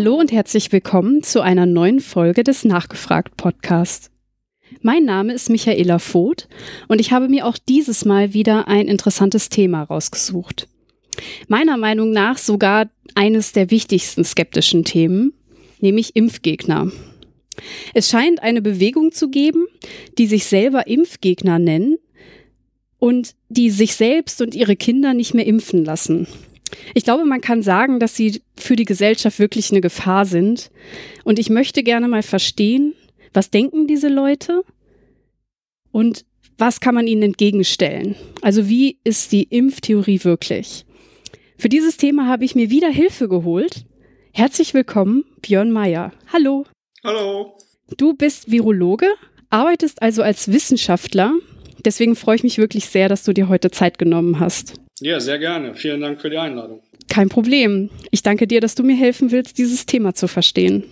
Hallo und herzlich willkommen zu einer neuen Folge des Nachgefragt Podcast. Mein Name ist Michaela Voth und ich habe mir auch dieses Mal wieder ein interessantes Thema rausgesucht. Meiner Meinung nach sogar eines der wichtigsten skeptischen Themen, nämlich Impfgegner. Es scheint eine Bewegung zu geben, die sich selber Impfgegner nennen und die sich selbst und ihre Kinder nicht mehr impfen lassen. Ich glaube, man kann sagen, dass sie für die Gesellschaft wirklich eine Gefahr sind. Und ich möchte gerne mal verstehen, was denken diese Leute und was kann man ihnen entgegenstellen? Also wie ist die Impftheorie wirklich? Für dieses Thema habe ich mir wieder Hilfe geholt. Herzlich willkommen, Björn Meyer. Hallo. Hallo. Du bist Virologe, arbeitest also als Wissenschaftler. Deswegen freue ich mich wirklich sehr, dass du dir heute Zeit genommen hast. Ja, sehr gerne. Vielen Dank für die Einladung. Kein Problem. Ich danke dir, dass du mir helfen willst, dieses Thema zu verstehen.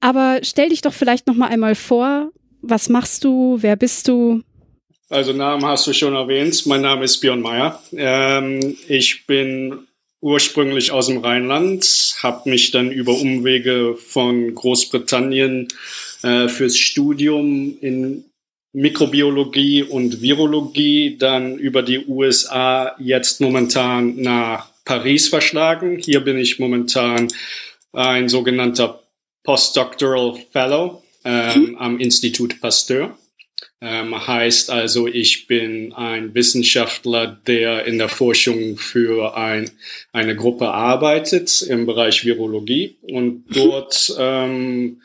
Aber stell dich doch vielleicht noch mal einmal vor. Was machst du? Wer bist du? Also Namen hast du schon erwähnt. Mein Name ist Björn Meyer. Ähm, ich bin ursprünglich aus dem Rheinland, habe mich dann über Umwege von Großbritannien äh, fürs Studium in Mikrobiologie und Virologie dann über die USA jetzt momentan nach Paris verschlagen. Hier bin ich momentan ein sogenannter Postdoctoral Fellow ähm, am Institut Pasteur. Ähm, heißt also, ich bin ein Wissenschaftler, der in der Forschung für ein, eine Gruppe arbeitet im Bereich Virologie und dort ähm,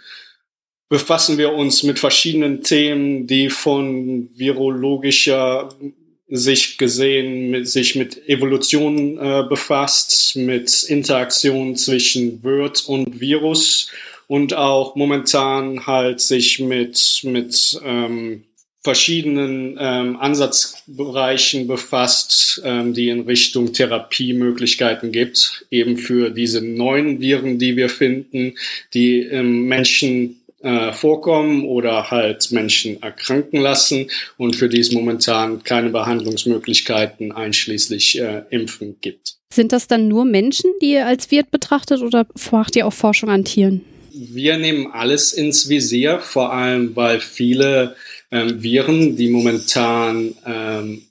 befassen wir uns mit verschiedenen Themen, die von virologischer Sicht gesehen mit, sich mit Evolution äh, befasst, mit Interaktion zwischen Wirt und Virus und auch momentan halt sich mit, mit ähm, verschiedenen ähm, Ansatzbereichen befasst, ähm, die in Richtung Therapiemöglichkeiten gibt, eben für diese neuen Viren, die wir finden, die im Menschen äh, vorkommen oder halt Menschen erkranken lassen und für die es momentan keine Behandlungsmöglichkeiten einschließlich äh, Impfen gibt. Sind das dann nur Menschen, die ihr als Wirt betrachtet oder macht ihr auch Forschung an Tieren? Wir nehmen alles ins Visier, vor allem weil viele ähm, Viren, die momentan ähm,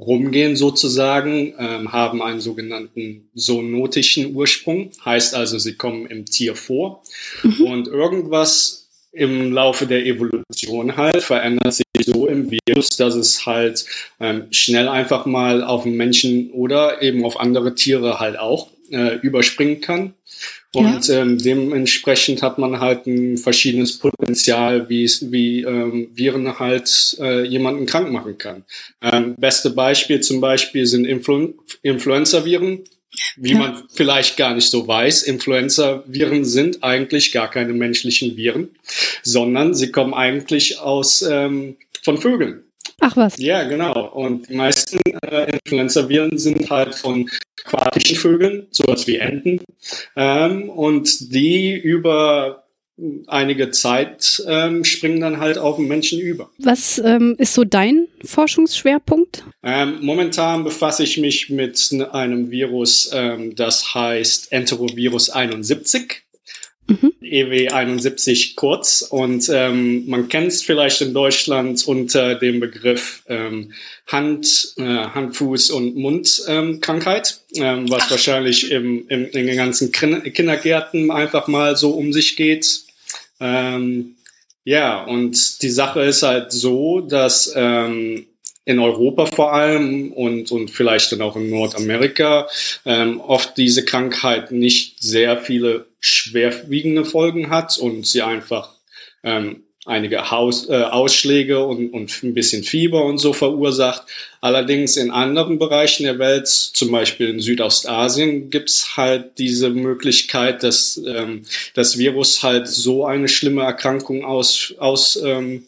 rumgehen sozusagen, ähm, haben einen sogenannten zoonotischen Ursprung, heißt also, sie kommen im Tier vor mhm. und irgendwas im Laufe der Evolution halt verändert sich so im Virus, dass es halt ähm, schnell einfach mal auf den Menschen oder eben auf andere Tiere halt auch äh, überspringen kann. Und ja. ähm, dementsprechend hat man halt ein verschiedenes Potenzial, wie, wie ähm, Viren halt äh, jemanden krank machen kann. Ähm, beste Beispiel zum Beispiel sind Influ Influenza-Viren. Wie ja. man vielleicht gar nicht so weiß, Influenza-Viren sind eigentlich gar keine menschlichen Viren, sondern sie kommen eigentlich aus ähm, von Vögeln. Ach was. Ja, genau. Und die meisten äh, Influenza-Viren sind halt von aquatischen Vögeln, sowas wie Enten. Ähm, und die über einige Zeit ähm, springen dann halt auf den Menschen über. Was ähm, ist so dein Forschungsschwerpunkt? Ähm, momentan befasse ich mich mit einem Virus, ähm, das heißt Enterovirus 71. Mhm. EW71 kurz. Und ähm, man kennt es vielleicht in Deutschland unter dem Begriff ähm, Hand, äh, Hand, Fuß und Mundkrankheit, ähm, was Ach. wahrscheinlich im, im, in den ganzen Kindergärten einfach mal so um sich geht. Ähm, ja, und die Sache ist halt so, dass ähm, in Europa vor allem und, und vielleicht dann auch in Nordamerika ähm, oft diese Krankheit nicht sehr viele schwerwiegende Folgen hat und sie einfach ähm, einige Haus, äh, Ausschläge und, und ein bisschen Fieber und so verursacht. Allerdings in anderen Bereichen der Welt, zum Beispiel in Südostasien, gibt's halt diese Möglichkeit, dass ähm, das Virus halt so eine schlimme Erkrankung auslöst, aus, ähm,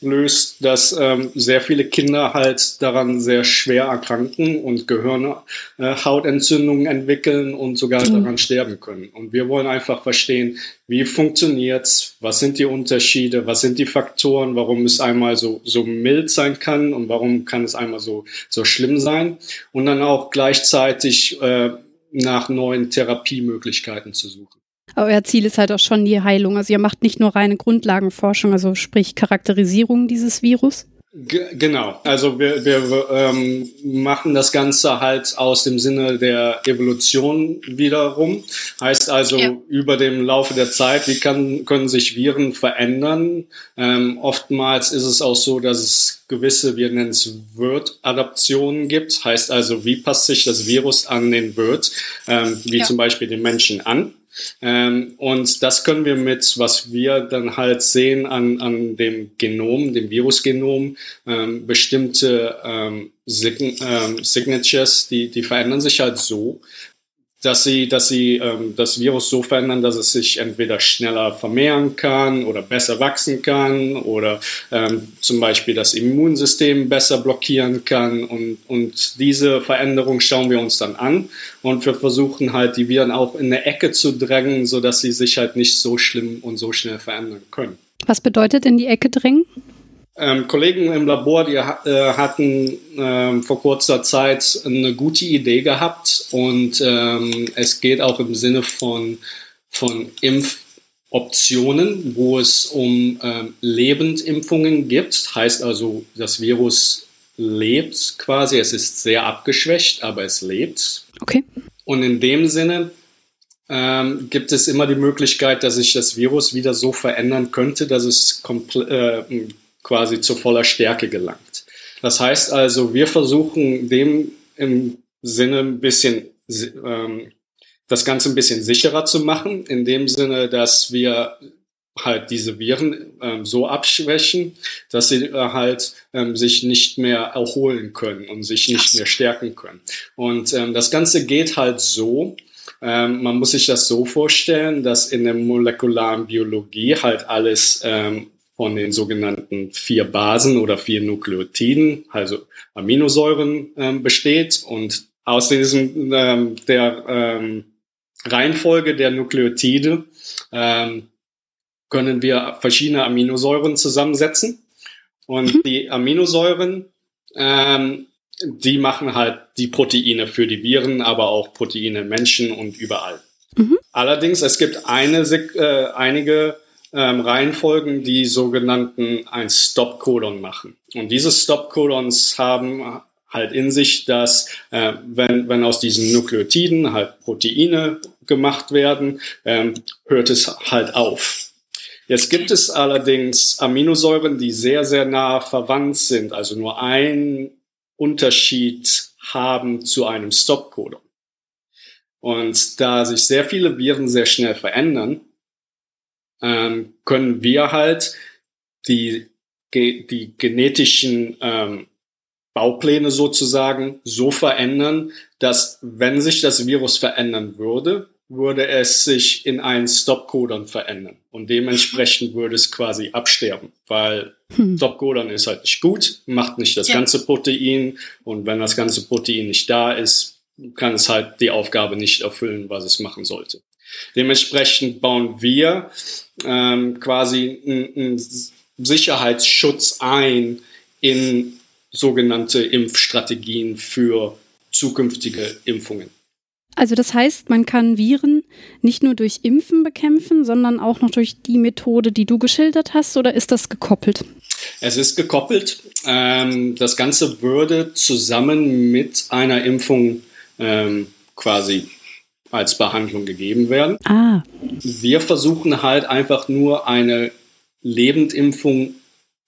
löst, dass ähm, sehr viele Kinder halt daran sehr schwer erkranken und Gehirnhautentzündungen äh, entwickeln und sogar mhm. daran sterben können. Und wir wollen einfach verstehen, wie funktioniert's, was sind die Unterschiede, was sind die Faktoren, warum es einmal so, so mild sein kann und warum kann es einmal so so, schlimm sein. Und dann auch gleichzeitig äh, nach neuen Therapiemöglichkeiten zu suchen. Aber euer Ziel ist halt auch schon die Heilung. Also ihr macht nicht nur reine Grundlagenforschung, also sprich Charakterisierung dieses Virus. G genau, also wir, wir ähm, machen das Ganze halt aus dem Sinne der Evolution wiederum. Heißt also ja. über dem Laufe der Zeit, wie kann, können sich Viren verändern? Ähm, oftmals ist es auch so, dass es gewisse, wir nennen es Wirt-Adaptionen gibt. Heißt also, wie passt sich das Virus an den Wirt, ähm, wie ja. zum Beispiel den Menschen an? Ähm, und das können wir mit, was wir dann halt sehen an, an dem Genom, dem Virusgenom, ähm, bestimmte ähm, Sign ähm, Signatures, die, die verändern sich halt so, dass sie, dass sie ähm, das Virus so verändern, dass es sich entweder schneller vermehren kann oder besser wachsen kann oder ähm, zum Beispiel das Immunsystem besser blockieren kann. Und, und diese Veränderung schauen wir uns dann an und wir versuchen halt die Viren auch in eine Ecke zu drängen, sodass sie sich halt nicht so schlimm und so schnell verändern können. Was bedeutet in die Ecke drängen? Ähm, Kollegen im Labor, die äh, hatten ähm, vor kurzer Zeit eine gute Idee gehabt und ähm, es geht auch im Sinne von, von Impfoptionen, wo es um ähm, Lebendimpfungen gibt. Heißt also, das Virus lebt quasi, es ist sehr abgeschwächt, aber es lebt. Okay. Und in dem Sinne ähm, gibt es immer die Möglichkeit, dass sich das Virus wieder so verändern könnte, dass es komplett äh, quasi zu voller Stärke gelangt. Das heißt also, wir versuchen dem im Sinne ein bisschen ähm, das Ganze ein bisschen sicherer zu machen, in dem Sinne, dass wir halt diese Viren ähm, so abschwächen, dass sie äh, halt ähm, sich nicht mehr erholen können und sich nicht mehr stärken können. Und ähm, das Ganze geht halt so, ähm, man muss sich das so vorstellen, dass in der molekularen Biologie halt alles ähm, von den sogenannten vier Basen oder vier Nukleotiden, also Aminosäuren, ähm, besteht. Und aus diesem ähm, der ähm, Reihenfolge der Nukleotide ähm, können wir verschiedene Aminosäuren zusammensetzen. Und mhm. die Aminosäuren, ähm, die machen halt die Proteine für die Viren, aber auch Proteine Menschen und überall. Mhm. Allerdings, es gibt eine, äh, einige ähm, Reihenfolgen, die sogenannten ein Stop-Codon machen. Und diese Stop-Codons haben halt in sich, dass äh, wenn, wenn aus diesen Nukleotiden halt Proteine gemacht werden, ähm, hört es halt auf. Jetzt gibt es allerdings Aminosäuren, die sehr, sehr nah verwandt sind, also nur einen Unterschied haben zu einem Stop-Codon. Und da sich sehr viele Viren sehr schnell verändern, ähm, können wir halt die, die genetischen ähm, Baupläne sozusagen so verändern, dass wenn sich das Virus verändern würde, würde es sich in einen Stop-Codon verändern. Und dementsprechend würde es quasi absterben, weil hm. Stop-Codon ist halt nicht gut, macht nicht das ja. ganze Protein. Und wenn das ganze Protein nicht da ist, kann es halt die Aufgabe nicht erfüllen, was es machen sollte. Dementsprechend bauen wir ähm, quasi einen Sicherheitsschutz ein in sogenannte Impfstrategien für zukünftige Impfungen. Also das heißt, man kann Viren nicht nur durch Impfen bekämpfen, sondern auch noch durch die Methode, die du geschildert hast, oder ist das gekoppelt? Es ist gekoppelt. Ähm, das Ganze würde zusammen mit einer Impfung ähm, quasi als Behandlung gegeben werden. Ah. Wir versuchen halt einfach nur eine Lebendimpfung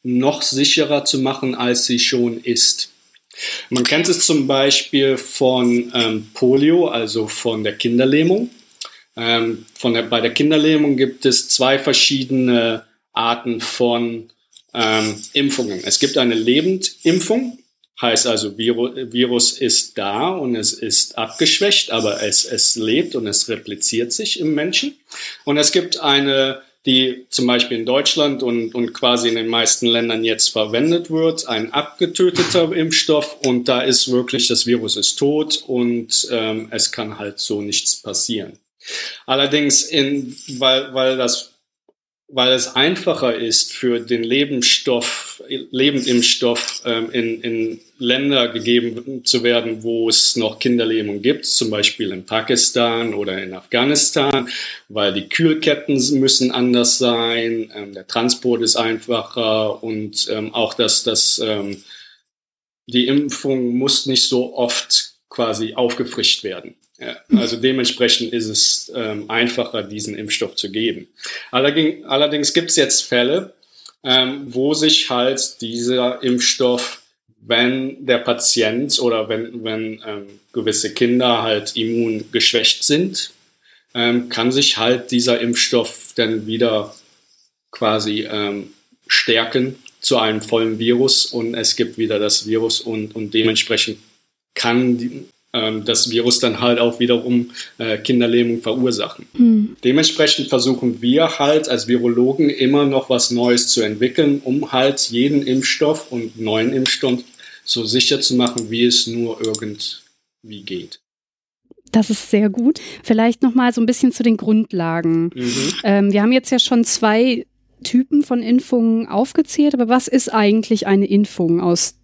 noch sicherer zu machen, als sie schon ist. Man kennt es zum Beispiel von ähm, Polio, also von der Kinderlähmung. Ähm, von der, bei der Kinderlähmung gibt es zwei verschiedene Arten von ähm, Impfungen. Es gibt eine Lebendimpfung, Heißt also, Virus ist da und es ist abgeschwächt, aber es, es lebt und es repliziert sich im Menschen. Und es gibt eine, die zum Beispiel in Deutschland und, und quasi in den meisten Ländern jetzt verwendet wird, ein abgetöteter Impfstoff und da ist wirklich, das Virus ist tot und ähm, es kann halt so nichts passieren. Allerdings, in, weil, weil das weil es einfacher ist für den Lebensstoff, Lebendimpfstoff ähm, in, in Länder gegeben zu werden, wo es noch Kinderlähmung gibt, zum Beispiel in Pakistan oder in Afghanistan, weil die Kühlketten müssen anders sein, ähm, der Transport ist einfacher und ähm, auch dass das, ähm, die Impfung muss nicht so oft quasi aufgefrischt werden. Also dementsprechend ist es ähm, einfacher, diesen Impfstoff zu geben. Allerdings, allerdings gibt es jetzt Fälle, ähm, wo sich halt dieser Impfstoff, wenn der Patient oder wenn, wenn ähm, gewisse Kinder halt immungeschwächt sind, ähm, kann sich halt dieser Impfstoff dann wieder quasi ähm, stärken zu einem vollen Virus und es gibt wieder das Virus und, und dementsprechend kann die, ähm, das Virus dann halt auch wiederum äh, Kinderlähmung verursachen. Mhm. Dementsprechend versuchen wir halt als Virologen immer noch was Neues zu entwickeln, um halt jeden Impfstoff und neuen Impfstoff so sicher zu machen, wie es nur irgendwie geht. Das ist sehr gut. Vielleicht noch mal so ein bisschen zu den Grundlagen. Mhm. Ähm, wir haben jetzt ja schon zwei Typen von Impfungen aufgezählt, aber was ist eigentlich eine Impfung aus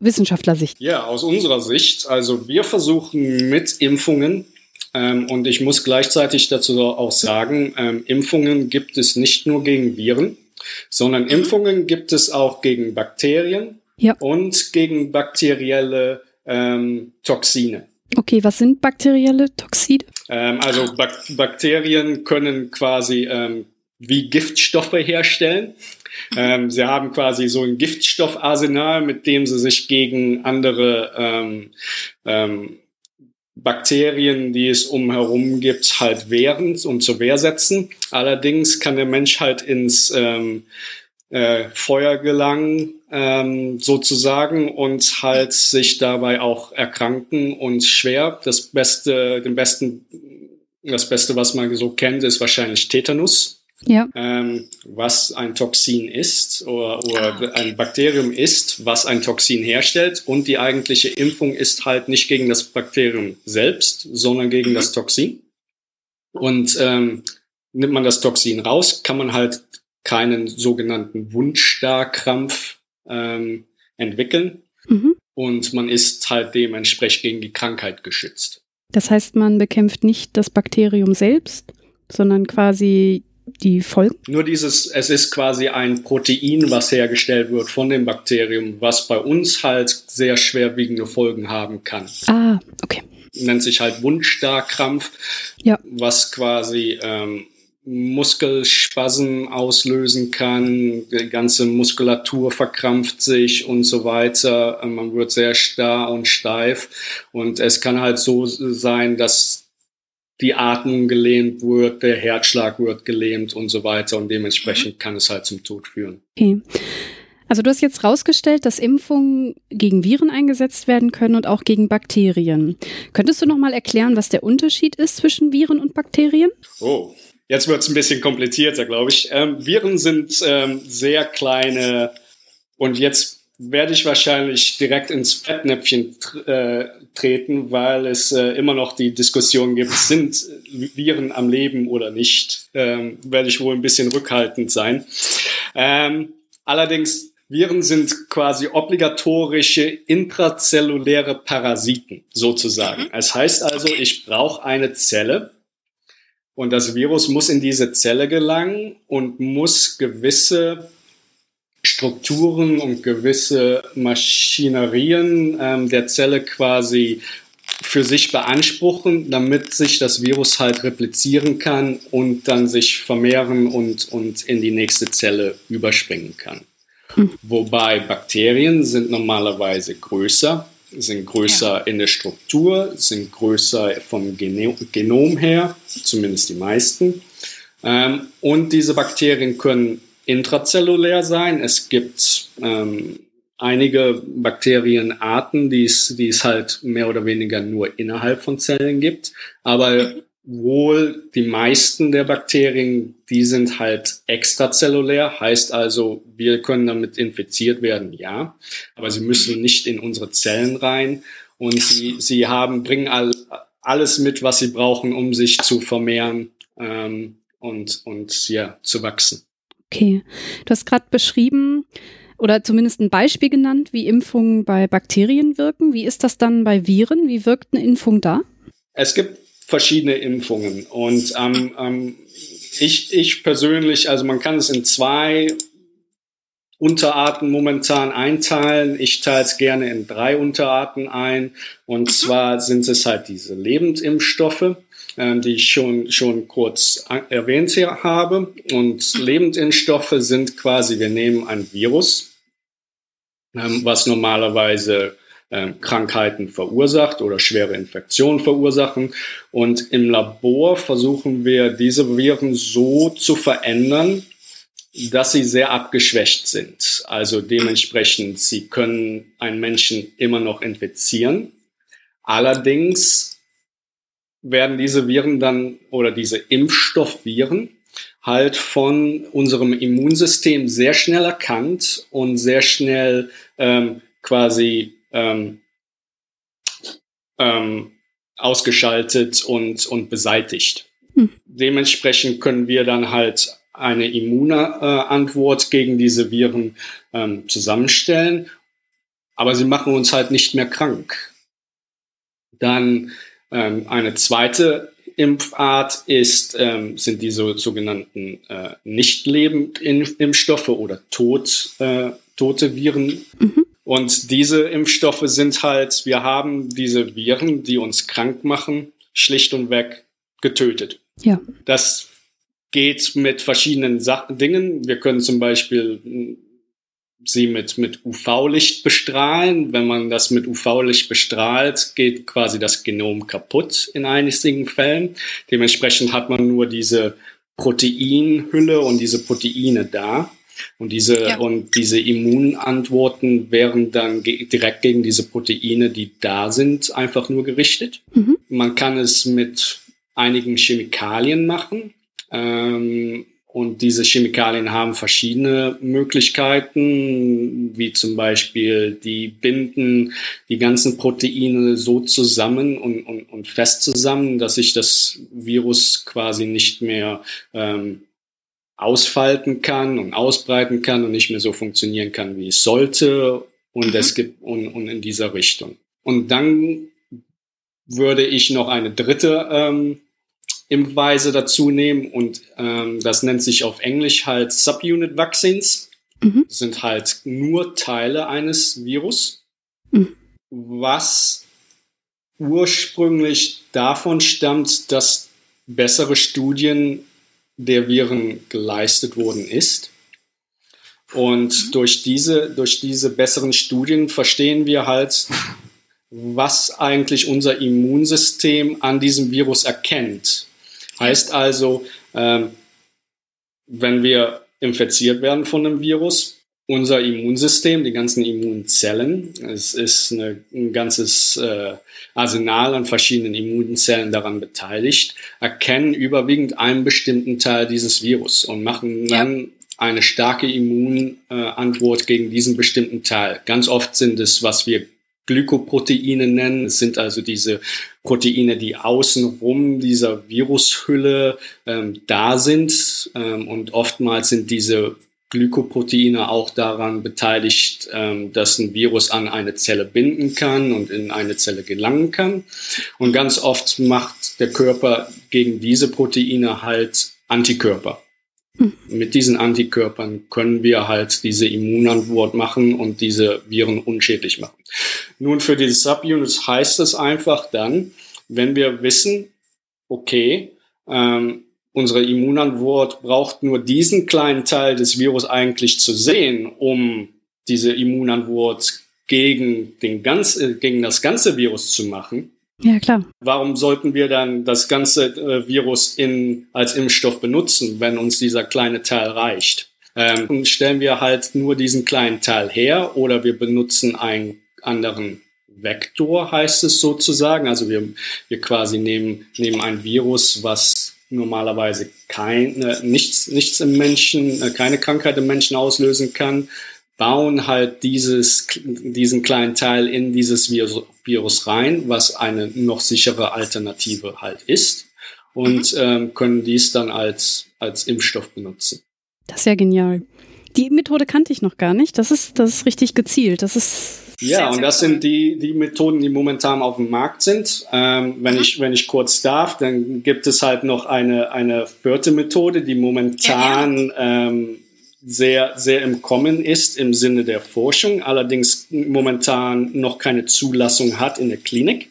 Wissenschaftlersicht? Ja, aus unserer Sicht. Also wir versuchen mit Impfungen, ähm, und ich muss gleichzeitig dazu auch sagen, ähm, Impfungen gibt es nicht nur gegen Viren, sondern mhm. Impfungen gibt es auch gegen Bakterien ja. und gegen bakterielle ähm, Toxine. Okay, was sind bakterielle Toxine? Ähm, also Bak Bakterien können quasi ähm, wie Giftstoffe herstellen. Ähm, sie haben quasi so ein Giftstoffarsenal, mit dem sie sich gegen andere ähm, ähm, Bakterien, die es umherum gibt, halt wehren und zur Wehr setzen. Allerdings kann der Mensch halt ins ähm, äh, Feuer gelangen, ähm, sozusagen, und halt sich dabei auch erkranken und schwer. Das Beste, den besten, das Beste, was man so kennt, ist wahrscheinlich Tetanus ja. ähm, was ein Toxin ist oder, oder ah, ein Bakterium ist, was ein Toxin herstellt. Und die eigentliche Impfung ist halt nicht gegen das Bakterium selbst, sondern gegen mhm. das Toxin. Und ähm, nimmt man das Toxin raus, kann man halt keinen sogenannten Wundstarkrampf ähm, entwickeln. Mhm. Und man ist halt dementsprechend gegen die Krankheit geschützt. Das heißt, man bekämpft nicht das Bakterium selbst, sondern quasi die Folgen? Nur dieses, es ist quasi ein Protein, was hergestellt wird von dem Bakterium, was bei uns halt sehr schwerwiegende Folgen haben kann. Ah, okay. Nennt sich halt Wundstarkrampf, ja. was quasi ähm, Muskelspasmen auslösen kann, die ganze Muskulatur verkrampft sich und so weiter. Man wird sehr starr und steif und es kann halt so sein, dass die Atmung gelähmt wird, der Herzschlag wird gelähmt und so weiter und dementsprechend mhm. kann es halt zum Tod führen. Okay. Also du hast jetzt rausgestellt, dass Impfungen gegen Viren eingesetzt werden können und auch gegen Bakterien. Könntest du noch mal erklären, was der Unterschied ist zwischen Viren und Bakterien? Oh, jetzt wird es ein bisschen komplizierter, glaube ich. Ähm, Viren sind ähm, sehr kleine und jetzt werde ich wahrscheinlich direkt ins Fettnäpfchen äh, treten, weil es äh, immer noch die Diskussion gibt, sind Viren am Leben oder nicht. Ähm, werde ich wohl ein bisschen rückhaltend sein. Ähm, allerdings, Viren sind quasi obligatorische intrazelluläre Parasiten sozusagen. Mhm. Es heißt also, ich brauche eine Zelle und das Virus muss in diese Zelle gelangen und muss gewisse Strukturen und gewisse Maschinerien ähm, der Zelle quasi für sich beanspruchen, damit sich das Virus halt replizieren kann und dann sich vermehren und, und in die nächste Zelle überspringen kann. Mhm. Wobei Bakterien sind normalerweise größer, sind größer ja. in der Struktur, sind größer vom Genom her, zumindest die meisten. Ähm, und diese Bakterien können intrazellulär sein. Es gibt ähm, einige Bakterienarten, die es, die es halt mehr oder weniger nur innerhalb von Zellen gibt. Aber wohl die meisten der Bakterien, die sind halt extrazellulär, heißt also, wir können damit infiziert werden, ja, aber sie müssen nicht in unsere Zellen rein und sie, sie haben, bringen all, alles mit, was sie brauchen, um sich zu vermehren. Ähm, und, und ja, zu wachsen. Okay. Du hast gerade beschrieben oder zumindest ein Beispiel genannt, wie Impfungen bei Bakterien wirken. Wie ist das dann bei Viren? Wie wirkt eine Impfung da? Es gibt verschiedene Impfungen und ähm, ähm, ich, ich persönlich, also man kann es in zwei Unterarten momentan einteilen. Ich teile es gerne in drei Unterarten ein. Und zwar sind es halt diese Lebendimpfstoffe, äh, die ich schon, schon kurz erwähnt habe. Und Lebendimpfstoffe sind quasi, wir nehmen ein Virus, ähm, was normalerweise äh, Krankheiten verursacht oder schwere Infektionen verursachen. Und im Labor versuchen wir, diese Viren so zu verändern, dass sie sehr abgeschwächt sind. Also dementsprechend, sie können einen Menschen immer noch infizieren. Allerdings werden diese Viren dann oder diese Impfstoffviren halt von unserem Immunsystem sehr schnell erkannt und sehr schnell ähm, quasi ähm, ähm, ausgeschaltet und, und beseitigt. Hm. Dementsprechend können wir dann halt eine Immunantwort gegen diese Viren ähm, zusammenstellen, aber sie machen uns halt nicht mehr krank. Dann ähm, eine zweite Impfart ist, ähm, sind diese sogenannten äh, nicht lebend Impfstoffe oder tot, äh, tote Viren. Mhm. Und diese Impfstoffe sind halt, wir haben diese Viren, die uns krank machen, schlicht und weg getötet. Ja. Das geht mit verschiedenen Sachen, Dingen. Wir können zum Beispiel sie mit, mit UV-Licht bestrahlen. Wenn man das mit UV-Licht bestrahlt, geht quasi das Genom kaputt in einigen Fällen. Dementsprechend hat man nur diese Proteinhülle und diese Proteine da. Und diese, ja. und diese Immunantworten wären dann ge direkt gegen diese Proteine, die da sind, einfach nur gerichtet. Mhm. Man kann es mit einigen Chemikalien machen. Ähm, und diese Chemikalien haben verschiedene Möglichkeiten, wie zum Beispiel die binden die ganzen Proteine so zusammen und, und, und fest zusammen, dass sich das Virus quasi nicht mehr ähm, ausfalten kann und ausbreiten kann und nicht mehr so funktionieren kann, wie es sollte. Und es mhm. gibt und, und in dieser Richtung. Und dann würde ich noch eine dritte ähm, Impfweise dazu nehmen und ähm, das nennt sich auf Englisch halt Subunit Vaccines. Mhm. Das sind halt nur Teile eines Virus, mhm. was ursprünglich davon stammt, dass bessere Studien der Viren geleistet worden ist. Und mhm. durch diese, durch diese besseren Studien verstehen wir halt, was eigentlich unser Immunsystem an diesem Virus erkennt. Heißt also, ähm, wenn wir infiziert werden von einem Virus, unser Immunsystem, die ganzen Immunzellen, es ist eine, ein ganzes äh, Arsenal an verschiedenen Immunzellen daran beteiligt, erkennen überwiegend einen bestimmten Teil dieses Virus und machen dann ja. eine starke Immunantwort äh, gegen diesen bestimmten Teil. Ganz oft sind es, was wir Glykoproteine nennen. Es sind also diese Proteine, die außenrum dieser Virushülle ähm, da sind. Ähm, und oftmals sind diese Glykoproteine auch daran beteiligt, ähm, dass ein Virus an eine Zelle binden kann und in eine Zelle gelangen kann. Und ganz oft macht der Körper gegen diese Proteine halt Antikörper. Mit diesen Antikörpern können wir halt diese Immunantwort machen und diese Viren unschädlich machen. Nun, für die Subunits heißt es einfach dann, wenn wir wissen, okay, ähm, unsere Immunantwort braucht nur diesen kleinen Teil des Virus eigentlich zu sehen, um diese Immunantwort gegen, den ganz, äh, gegen das ganze Virus zu machen, ja, klar. Warum sollten wir dann das ganze äh, Virus in, als Impfstoff benutzen, wenn uns dieser kleine Teil reicht? Ähm, stellen wir halt nur diesen kleinen Teil her oder wir benutzen einen anderen Vektor, heißt es sozusagen. Also wir, wir quasi nehmen, nehmen ein Virus, was normalerweise kein, äh, nichts, nichts im Menschen, äh, keine Krankheit im Menschen auslösen kann, bauen halt dieses, diesen kleinen Teil in dieses Virus, Virus rein, was eine noch sichere Alternative halt ist und mhm. ähm, können dies dann als als Impfstoff benutzen. Das ist ja genial. Die Methode kannte ich noch gar nicht. Das ist, das ist richtig gezielt. Das ist ja, sehr, und das sind die, die Methoden, die momentan auf dem Markt sind. Ähm, wenn, mhm. ich, wenn ich kurz darf, dann gibt es halt noch eine, eine vierte Methode, die momentan ja, ähm, sehr, sehr im Kommen ist im Sinne der Forschung, allerdings momentan noch keine Zulassung hat in der Klinik,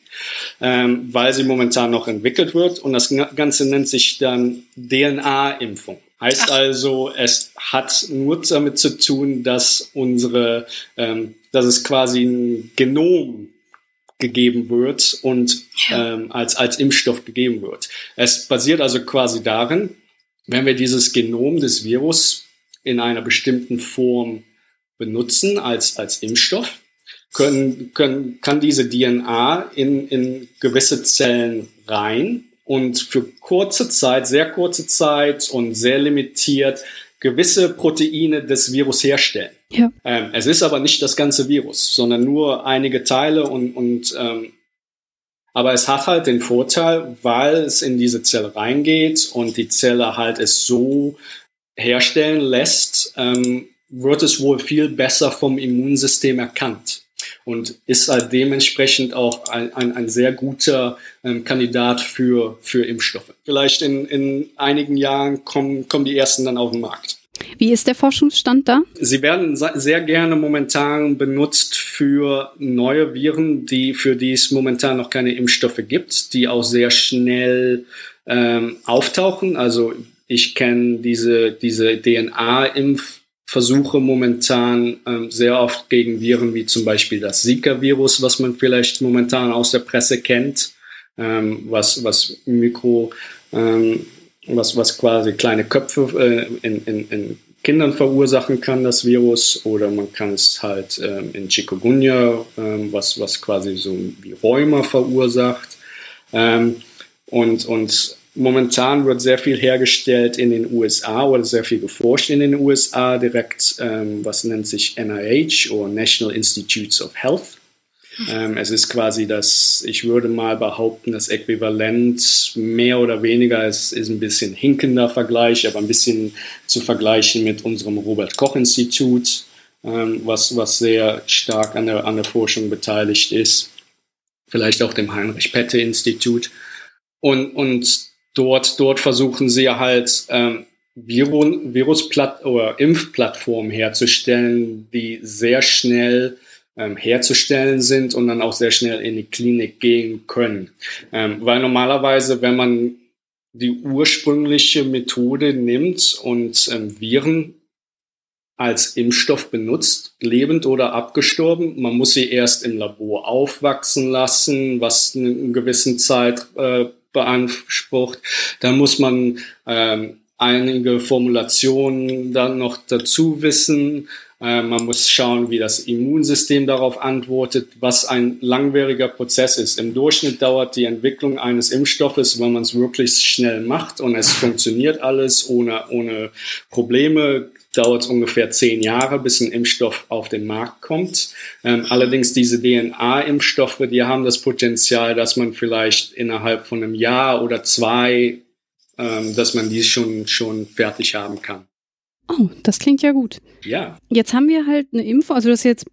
ähm, weil sie momentan noch entwickelt wird. Und das Ganze nennt sich dann DNA-Impfung. Heißt also, es hat nur damit zu tun, dass unsere, ähm, dass es quasi ein Genom gegeben wird und ähm, als, als Impfstoff gegeben wird. Es basiert also quasi darin, wenn wir dieses Genom des Virus in einer bestimmten Form benutzen als, als Impfstoff, können, können, kann diese DNA in, in gewisse Zellen rein und für kurze Zeit, sehr kurze Zeit und sehr limitiert gewisse Proteine des Virus herstellen. Ja. Ähm, es ist aber nicht das ganze Virus, sondern nur einige Teile und, und ähm, aber es hat halt den Vorteil, weil es in diese Zelle reingeht und die Zelle halt es so herstellen lässt, ähm, wird es wohl viel besser vom Immunsystem erkannt und ist halt dementsprechend auch ein, ein, ein sehr guter ähm, Kandidat für, für Impfstoffe. Vielleicht in, in einigen Jahren kommen, kommen die ersten dann auf den Markt. Wie ist der Forschungsstand da? Sie werden sehr gerne momentan benutzt für neue Viren, die, für die es momentan noch keine Impfstoffe gibt, die auch sehr schnell ähm, auftauchen. Also ich kenne diese, diese DNA-Impf Versuche momentan ähm, sehr oft gegen Viren wie zum Beispiel das Zika-Virus, was man vielleicht momentan aus der Presse kennt, ähm, was, was Mikro, ähm, was, was quasi kleine Köpfe äh, in, in, in Kindern verursachen kann, das Virus, oder man kann es halt ähm, in Chikungunya, ähm, was, was quasi so wie Rheuma verursacht. Ähm, und, und Momentan wird sehr viel hergestellt in den USA oder sehr viel geforscht in den USA direkt, ähm, was nennt sich NIH oder National Institutes of Health. Ähm, es ist quasi das, ich würde mal behaupten, das Äquivalent mehr oder weniger, es ist ein bisschen hinkender Vergleich, aber ein bisschen zu vergleichen mit unserem Robert Koch Institut, ähm, was, was sehr stark an der, an der Forschung beteiligt ist. Vielleicht auch dem Heinrich Pette Institut. Und, und dort, dort versuchen sie halt ähm, Virus, Virusplatt oder Impfplattformen herzustellen, die sehr schnell ähm, herzustellen sind und dann auch sehr schnell in die Klinik gehen können. Ähm, weil normalerweise, wenn man die ursprüngliche Methode nimmt und ähm, Viren als Impfstoff benutzt, lebend oder abgestorben. Man muss sie erst im Labor aufwachsen lassen, was eine gewisse Zeit äh, beansprucht. Dann muss man ähm, einige Formulationen dann noch dazu wissen. Äh, man muss schauen, wie das Immunsystem darauf antwortet, was ein langwieriger Prozess ist. Im Durchschnitt dauert die Entwicklung eines Impfstoffes, wenn man es wirklich schnell macht und es funktioniert alles ohne, ohne Probleme, dauert es ungefähr zehn Jahre, bis ein Impfstoff auf den Markt kommt. Ähm, allerdings diese DNA-Impfstoffe, die haben das Potenzial, dass man vielleicht innerhalb von einem Jahr oder zwei, ähm, dass man die schon, schon fertig haben kann. Oh, das klingt ja gut. Ja. Jetzt haben wir halt eine Info, also das jetzt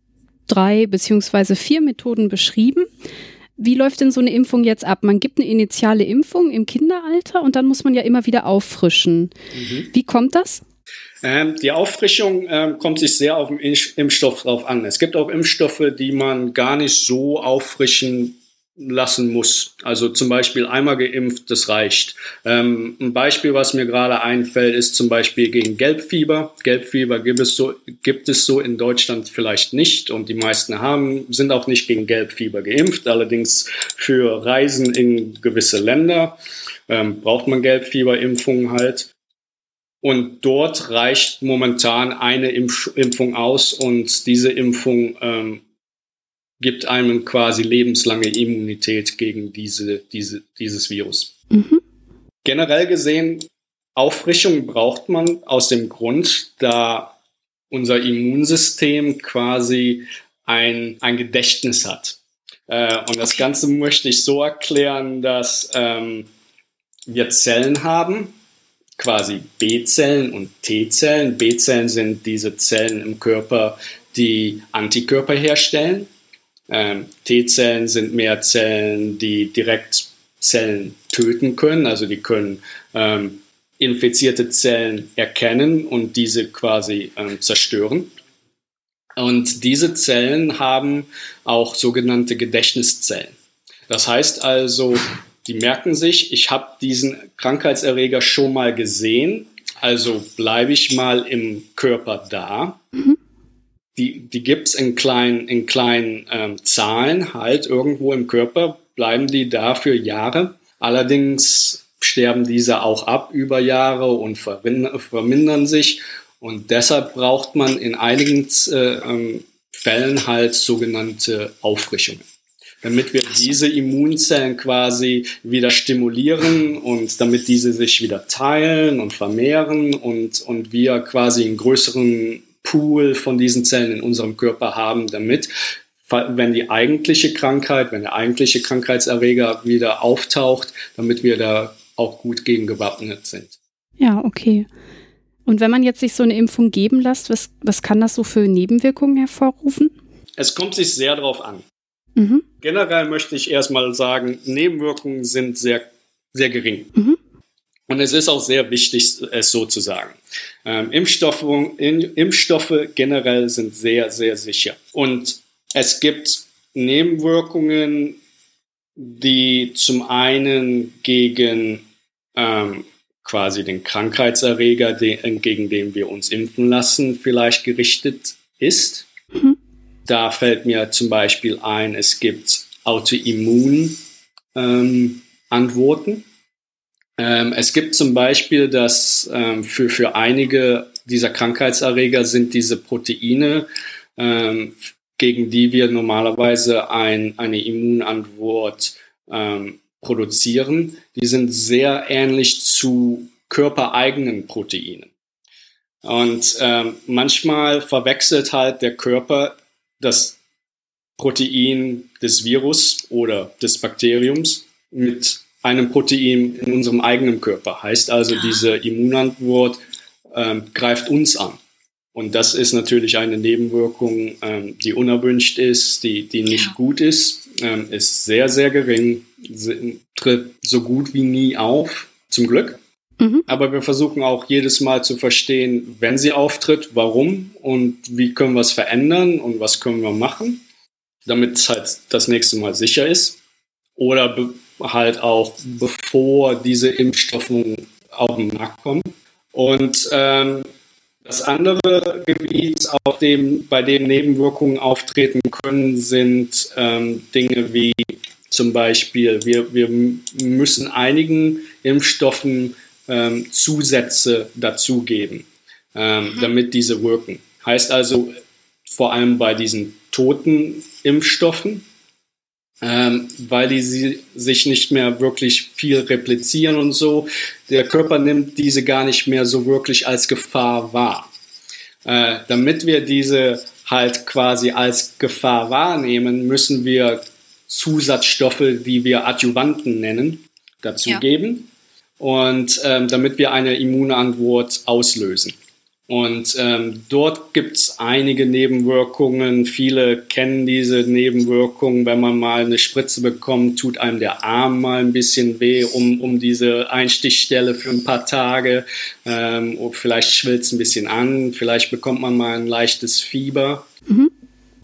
drei beziehungsweise vier Methoden beschrieben. Wie läuft denn so eine Impfung jetzt ab? Man gibt eine initiale Impfung im Kinderalter und dann muss man ja immer wieder auffrischen. Mhm. Wie kommt das? Ähm, die Auffrischung ähm, kommt sich sehr auf den Impfstoff drauf an. Es gibt auch Impfstoffe, die man gar nicht so auffrischen lassen muss. Also zum Beispiel einmal geimpft, das reicht. Ähm, ein Beispiel, was mir gerade einfällt, ist zum Beispiel gegen Gelbfieber. Gelbfieber gibt es so, gibt es so in Deutschland vielleicht nicht und die meisten haben, sind auch nicht gegen Gelbfieber geimpft. Allerdings für Reisen in gewisse Länder ähm, braucht man Gelbfieberimpfungen halt. Und dort reicht momentan eine Impf Impfung aus und diese Impfung ähm, gibt einem quasi lebenslange Immunität gegen diese, diese, dieses Virus. Mhm. Generell gesehen, Auffrischung braucht man aus dem Grund, da unser Immunsystem quasi ein, ein Gedächtnis hat. Äh, und das Ganze möchte ich so erklären, dass ähm, wir Zellen haben, quasi B-Zellen und T-Zellen. B-Zellen sind diese Zellen im Körper, die Antikörper herstellen. Ähm, T-Zellen sind mehr Zellen, die direkt Zellen töten können, also die können ähm, infizierte Zellen erkennen und diese quasi ähm, zerstören. Und diese Zellen haben auch sogenannte Gedächtniszellen. Das heißt also, die merken sich, ich habe diesen Krankheitserreger schon mal gesehen, also bleibe ich mal im Körper da. Mhm. Die, die gibt es in kleinen, in kleinen ähm, Zahlen halt irgendwo im Körper, bleiben die da für Jahre. Allerdings sterben diese auch ab über Jahre und vermindern sich. Und deshalb braucht man in einigen äh, ähm, Fällen halt sogenannte Auffrischungen damit wir diese Immunzellen quasi wieder stimulieren und damit diese sich wieder teilen und vermehren und, und wir quasi einen größeren Pool von diesen Zellen in unserem Körper haben, damit wenn die eigentliche Krankheit, wenn der eigentliche Krankheitserreger wieder auftaucht, damit wir da auch gut gegen gewappnet sind. Ja, okay. Und wenn man jetzt sich so eine Impfung geben lässt, was, was kann das so für Nebenwirkungen hervorrufen? Es kommt sich sehr darauf an. Mhm. Generell möchte ich erstmal sagen, Nebenwirkungen sind sehr, sehr gering. Mhm. Und es ist auch sehr wichtig, es so zu sagen. Ähm, Impfstoffe, in, Impfstoffe generell sind sehr, sehr sicher. Und es gibt Nebenwirkungen, die zum einen gegen ähm, quasi den Krankheitserreger, den, gegen den wir uns impfen lassen, vielleicht gerichtet ist. Mhm. Da fällt mir zum Beispiel ein, es gibt Autoimmun-Antworten. Ähm, ähm, es gibt zum Beispiel, dass ähm, für, für einige dieser Krankheitserreger sind diese Proteine, ähm, gegen die wir normalerweise ein, eine Immunantwort ähm, produzieren, die sind sehr ähnlich zu körpereigenen Proteinen. Und ähm, manchmal verwechselt halt der Körper das Protein des Virus oder des Bakteriums mit einem Protein in unserem eigenen Körper. Heißt also, diese Immunantwort ähm, greift uns an. Und das ist natürlich eine Nebenwirkung, ähm, die unerwünscht ist, die, die nicht ja. gut ist, ähm, ist sehr, sehr gering, tritt so gut wie nie auf, zum Glück. Mhm. Aber wir versuchen auch jedes Mal zu verstehen, wenn sie auftritt, warum und wie können wir es verändern und was können wir machen, damit es halt das nächste Mal sicher ist. Oder halt auch bevor diese Impfstoffe auf den Markt kommen. Und ähm, das andere Gebiet, auf dem, bei dem Nebenwirkungen auftreten können, sind ähm, Dinge wie zum Beispiel, wir, wir müssen einigen Impfstoffen ähm, Zusätze dazugeben, ähm, mhm. damit diese wirken. Heißt also, vor allem bei diesen toten Impfstoffen, ähm, weil die sie, sich nicht mehr wirklich viel replizieren und so. Der Körper nimmt diese gar nicht mehr so wirklich als Gefahr wahr. Äh, damit wir diese halt quasi als Gefahr wahrnehmen, müssen wir Zusatzstoffe, die wir Adjuvanten nennen, dazugeben. Ja und ähm, damit wir eine Immunantwort auslösen. Und ähm, dort gibt es einige Nebenwirkungen. Viele kennen diese Nebenwirkungen. Wenn man mal eine Spritze bekommt, tut einem der Arm mal ein bisschen weh um, um diese Einstichstelle für ein paar Tage. Ähm, vielleicht schwillt ein bisschen an, vielleicht bekommt man mal ein leichtes Fieber. Mhm.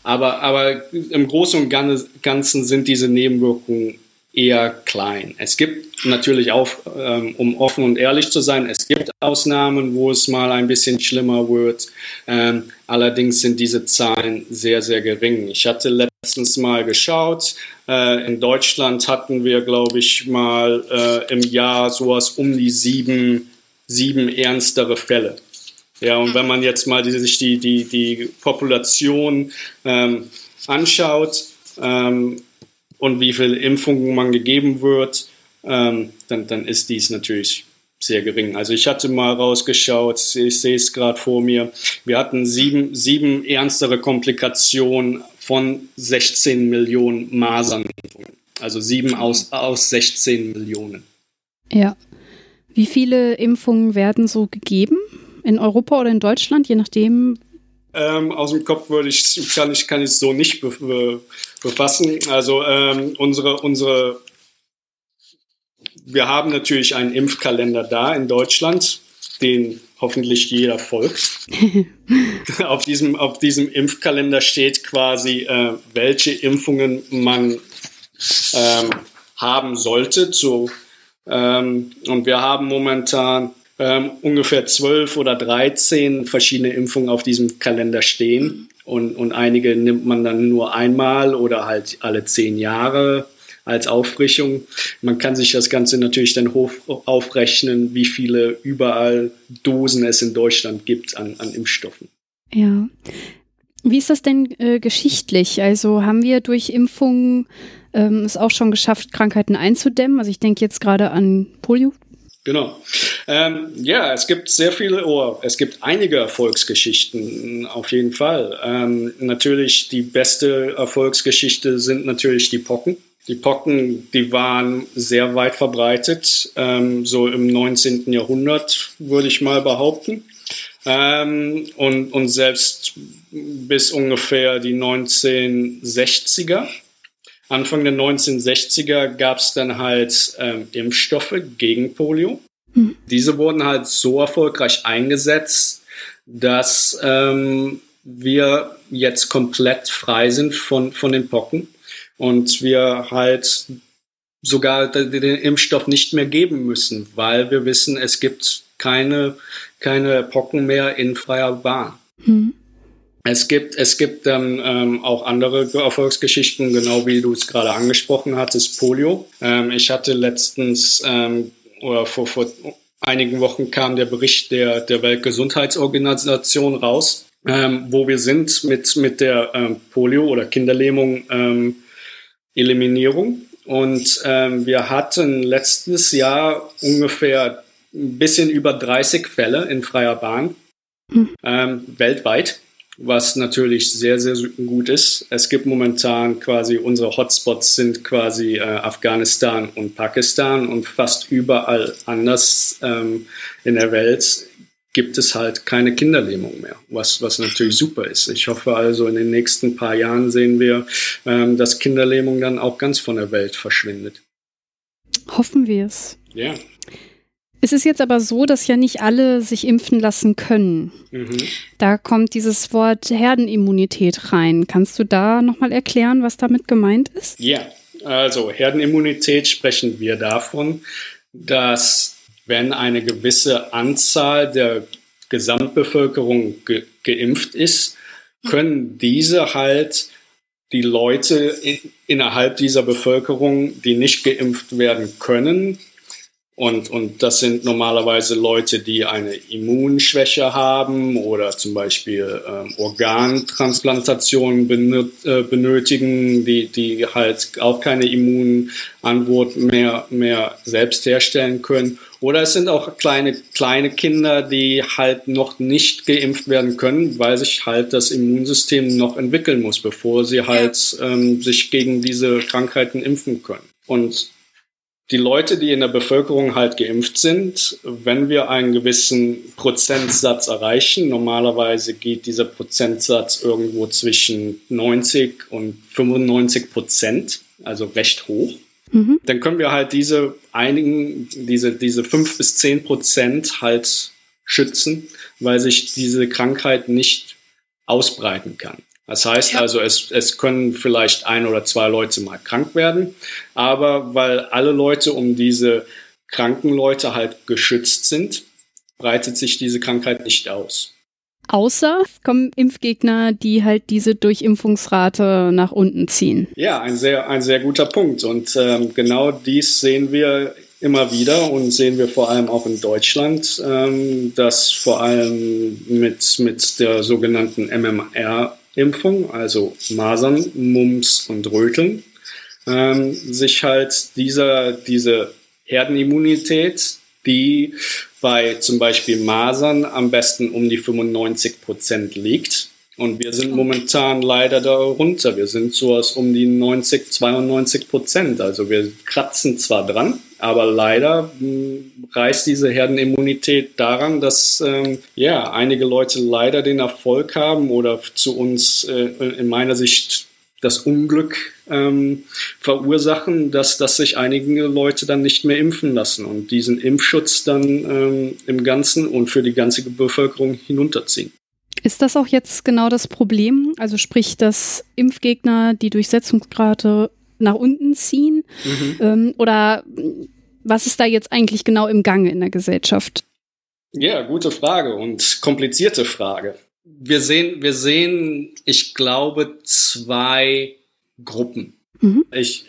Aber, aber im Großen und Ganzen sind diese Nebenwirkungen eher klein. Es gibt natürlich auch, ähm, um offen und ehrlich zu sein, es gibt Ausnahmen, wo es mal ein bisschen schlimmer wird. Ähm, allerdings sind diese Zahlen sehr, sehr gering. Ich hatte letztens mal geschaut. Äh, in Deutschland hatten wir, glaube ich, mal äh, im Jahr sowas um die sieben, sieben ernstere Fälle. Ja, und wenn man jetzt mal sich die, die, die Population ähm, anschaut, ähm, und wie viele Impfungen man gegeben wird, ähm, dann, dann ist dies natürlich sehr gering. Also ich hatte mal rausgeschaut, ich sehe es gerade vor mir, wir hatten sieben, sieben ernstere Komplikationen von 16 Millionen Masernimpfungen. Also sieben aus, aus 16 Millionen. Ja. Wie viele Impfungen werden so gegeben? In Europa oder in Deutschland, je nachdem? Ähm, aus dem Kopf würde ich, kann ich, kann ich so nicht be be befassen. Also ähm, unsere, unsere, wir haben natürlich einen Impfkalender da in Deutschland, den hoffentlich jeder folgt. auf, diesem, auf diesem Impfkalender steht quasi, äh, welche Impfungen man ähm, haben sollte. Zu, ähm, und wir haben momentan ähm, ungefähr zwölf oder dreizehn verschiedene Impfungen auf diesem Kalender stehen. Und, und einige nimmt man dann nur einmal oder halt alle zehn Jahre als Auffrischung. Man kann sich das Ganze natürlich dann hoch aufrechnen, wie viele überall Dosen es in Deutschland gibt an, an Impfstoffen. Ja. Wie ist das denn äh, geschichtlich? Also haben wir durch Impfungen ähm, es auch schon geschafft, Krankheiten einzudämmen? Also ich denke jetzt gerade an Polio. Genau. Ähm, ja, es gibt sehr viele, oh, es gibt einige Erfolgsgeschichten, auf jeden Fall. Ähm, natürlich die beste Erfolgsgeschichte sind natürlich die Pocken. Die Pocken, die waren sehr weit verbreitet, ähm, so im 19. Jahrhundert, würde ich mal behaupten. Ähm, und, und selbst bis ungefähr die 1960er. Anfang der 1960er gab es dann halt ähm, Impfstoffe gegen Polio. Mhm. Diese wurden halt so erfolgreich eingesetzt, dass ähm, wir jetzt komplett frei sind von, von den Pocken und wir halt sogar den Impfstoff nicht mehr geben müssen, weil wir wissen, es gibt keine, keine Pocken mehr in freier Bahn. Hm. Es gibt, es gibt dann ähm, auch andere Erfolgsgeschichten, genau wie du es gerade angesprochen hattest, Polio. Ähm, ich hatte letztens ähm, oder vor, vor einigen Wochen kam der Bericht der, der Weltgesundheitsorganisation raus, ähm, wo wir sind mit, mit der ähm, Polio- oder Kinderlähmung ähm, Eliminierung. Und ähm, wir hatten letztes Jahr ungefähr ein bisschen über 30 Fälle in freier Bahn mhm. ähm, weltweit, was natürlich sehr, sehr gut ist. Es gibt momentan quasi, unsere Hotspots sind quasi äh, Afghanistan und Pakistan und fast überall anders ähm, in der Welt gibt es halt keine Kinderlähmung mehr, was, was natürlich super ist. Ich hoffe also, in den nächsten paar Jahren sehen wir, ähm, dass Kinderlähmung dann auch ganz von der Welt verschwindet. Hoffen wir es. Ja. Es ist jetzt aber so, dass ja nicht alle sich impfen lassen können. Mhm. Da kommt dieses Wort Herdenimmunität rein. Kannst du da nochmal erklären, was damit gemeint ist? Ja, also Herdenimmunität sprechen wir davon, dass wenn eine gewisse Anzahl der Gesamtbevölkerung ge geimpft ist, können diese halt die Leute in, innerhalb dieser Bevölkerung, die nicht geimpft werden können, und, und das sind normalerweise Leute, die eine Immunschwäche haben oder zum Beispiel ähm, Organtransplantationen äh, benötigen, die, die halt auch keine Immunantwort mehr, mehr selbst herstellen können. Oder es sind auch kleine, kleine Kinder, die halt noch nicht geimpft werden können, weil sich halt das Immunsystem noch entwickeln muss, bevor sie halt ähm, sich gegen diese Krankheiten impfen können. Und die Leute, die in der Bevölkerung halt geimpft sind, wenn wir einen gewissen Prozentsatz erreichen, normalerweise geht dieser Prozentsatz irgendwo zwischen 90 und 95 Prozent, also recht hoch, mhm. dann können wir halt diese einigen, diese, diese fünf bis zehn Prozent halt schützen, weil sich diese Krankheit nicht ausbreiten kann. Das heißt ja. also, es, es können vielleicht ein oder zwei Leute mal krank werden, aber weil alle Leute um diese kranken Leute halt geschützt sind, breitet sich diese Krankheit nicht aus. Außer es kommen Impfgegner, die halt diese Durchimpfungsrate nach unten ziehen. Ja, ein sehr, ein sehr guter Punkt. Und ähm, genau dies sehen wir immer wieder und sehen wir vor allem auch in Deutschland, ähm, dass vor allem mit, mit der sogenannten MMR Impfung, also Masern, Mumps und Röteln, ähm, sich halt dieser, diese Herdenimmunität, die bei zum Beispiel Masern am besten um die 95 Prozent liegt, Und wir sind momentan leider darunter. Wir sind so aus um die 90, 92 Prozent. Also wir kratzen zwar dran, aber leider hm, reißt diese Herdenimmunität daran, dass ähm, ja einige Leute leider den Erfolg haben oder zu uns äh, in meiner Sicht das Unglück ähm, verursachen, dass, dass sich einige Leute dann nicht mehr impfen lassen und diesen Impfschutz dann ähm, im Ganzen und für die ganze Bevölkerung hinunterziehen. Ist das auch jetzt genau das Problem? Also sprich, dass Impfgegner die Durchsetzungsgrade nach unten ziehen? Mhm. Ähm, oder was ist da jetzt eigentlich genau im Gange in der Gesellschaft? Ja, gute Frage und komplizierte Frage. Wir sehen, wir sehen, ich glaube, zwei Gruppen. Mhm. Ich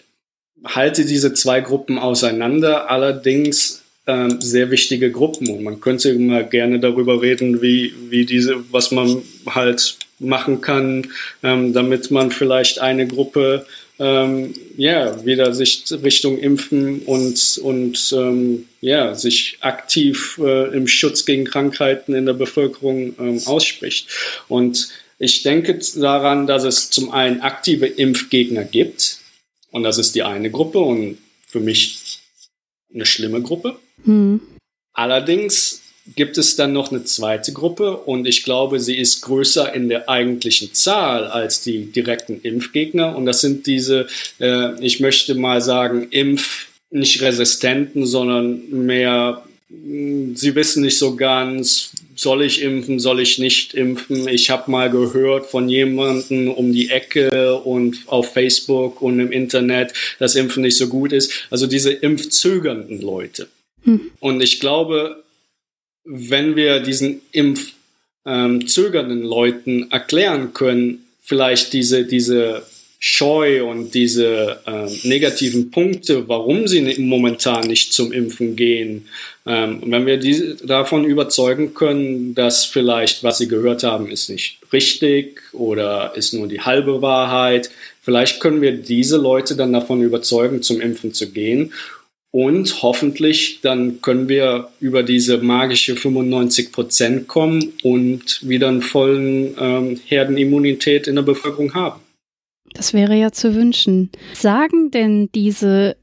halte diese zwei Gruppen auseinander. Allerdings ähm, sehr wichtige Gruppen. Und man könnte immer gerne darüber reden, wie, wie diese, was man halt machen kann, ähm, damit man vielleicht eine Gruppe ähm, ja, wieder sich Richtung Impfen und, und ähm, ja, sich aktiv äh, im Schutz gegen Krankheiten in der Bevölkerung ähm, ausspricht. Und ich denke daran, dass es zum einen aktive Impfgegner gibt. Und das ist die eine Gruppe und für mich eine schlimme Gruppe. Hm. Allerdings gibt es dann noch eine zweite Gruppe und ich glaube, sie ist größer in der eigentlichen Zahl als die direkten Impfgegner und das sind diese, äh, ich möchte mal sagen, Impf nicht resistenten, sondern mehr, hm, sie wissen nicht so ganz, soll ich impfen, soll ich nicht impfen. Ich habe mal gehört von jemandem um die Ecke und auf Facebook und im Internet, dass Impfen nicht so gut ist. Also diese impfzögernden Leute. Hm. Und ich glaube, wenn wir diesen impfzögernden ähm, Leuten erklären können, vielleicht diese, diese Scheu und diese ähm, negativen Punkte, warum sie momentan nicht zum Impfen gehen, ähm, wenn wir die davon überzeugen können, dass vielleicht, was sie gehört haben, ist nicht richtig oder ist nur die halbe Wahrheit, vielleicht können wir diese Leute dann davon überzeugen, zum Impfen zu gehen und hoffentlich dann können wir über diese magische 95 Prozent kommen und wieder einen vollen ähm, Herdenimmunität in der Bevölkerung haben. Das wäre ja zu wünschen. Sagen denn diese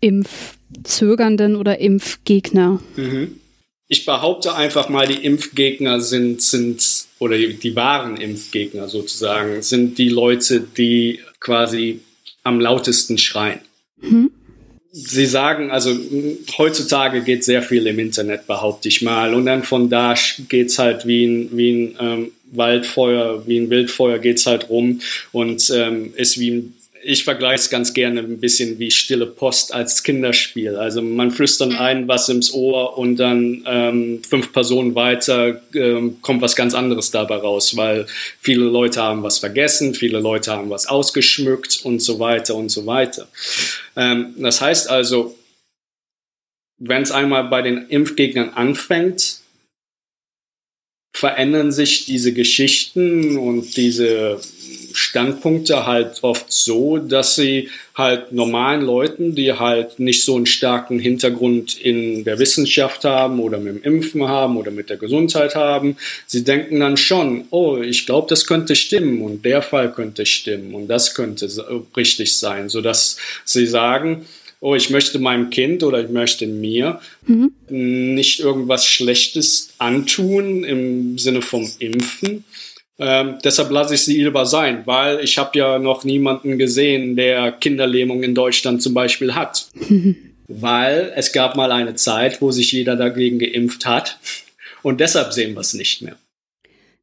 Impfzögernden oder Impfgegner? Mhm. Ich behaupte einfach mal, die Impfgegner sind, sind, oder die, die wahren Impfgegner sozusagen, sind die Leute, die quasi am lautesten schreien. Mhm. Sie sagen, also heutzutage geht sehr viel im Internet, behaupte ich mal. Und dann von da geht es halt wie ein, wie ein ähm, Waldfeuer, wie ein Wildfeuer geht es halt rum und ähm, ist wie ein ich vergleiche es ganz gerne ein bisschen wie stille Post als Kinderspiel. Also man flüstert mhm. ein was ins Ohr und dann ähm, fünf Personen weiter ähm, kommt was ganz anderes dabei raus, weil viele Leute haben was vergessen, viele Leute haben was ausgeschmückt und so weiter und so weiter. Ähm, das heißt also, wenn es einmal bei den Impfgegnern anfängt, verändern sich diese Geschichten und diese Standpunkte halt oft so, dass sie halt normalen Leuten, die halt nicht so einen starken Hintergrund in der Wissenschaft haben oder mit dem Impfen haben oder mit der Gesundheit haben, sie denken dann schon, oh, ich glaube, das könnte stimmen und der Fall könnte stimmen und das könnte richtig sein, sodass sie sagen, oh, ich möchte meinem Kind oder ich möchte mir mhm. nicht irgendwas Schlechtes antun im Sinne vom Impfen, ähm, deshalb lasse ich sie lieber sein, weil ich habe ja noch niemanden gesehen, der Kinderlähmung in Deutschland zum Beispiel hat. weil es gab mal eine Zeit, wo sich jeder dagegen geimpft hat und deshalb sehen wir es nicht mehr.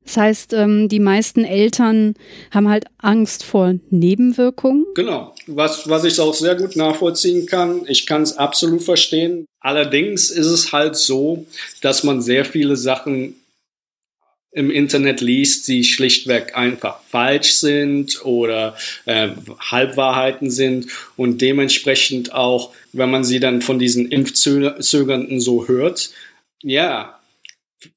Das heißt, ähm, die meisten Eltern haben halt Angst vor Nebenwirkungen. Genau, was, was ich auch sehr gut nachvollziehen kann. Ich kann es absolut verstehen. Allerdings ist es halt so, dass man sehr viele Sachen im Internet liest, die schlichtweg einfach falsch sind oder äh, Halbwahrheiten sind und dementsprechend auch, wenn man sie dann von diesen Impfzögernden so hört, ja,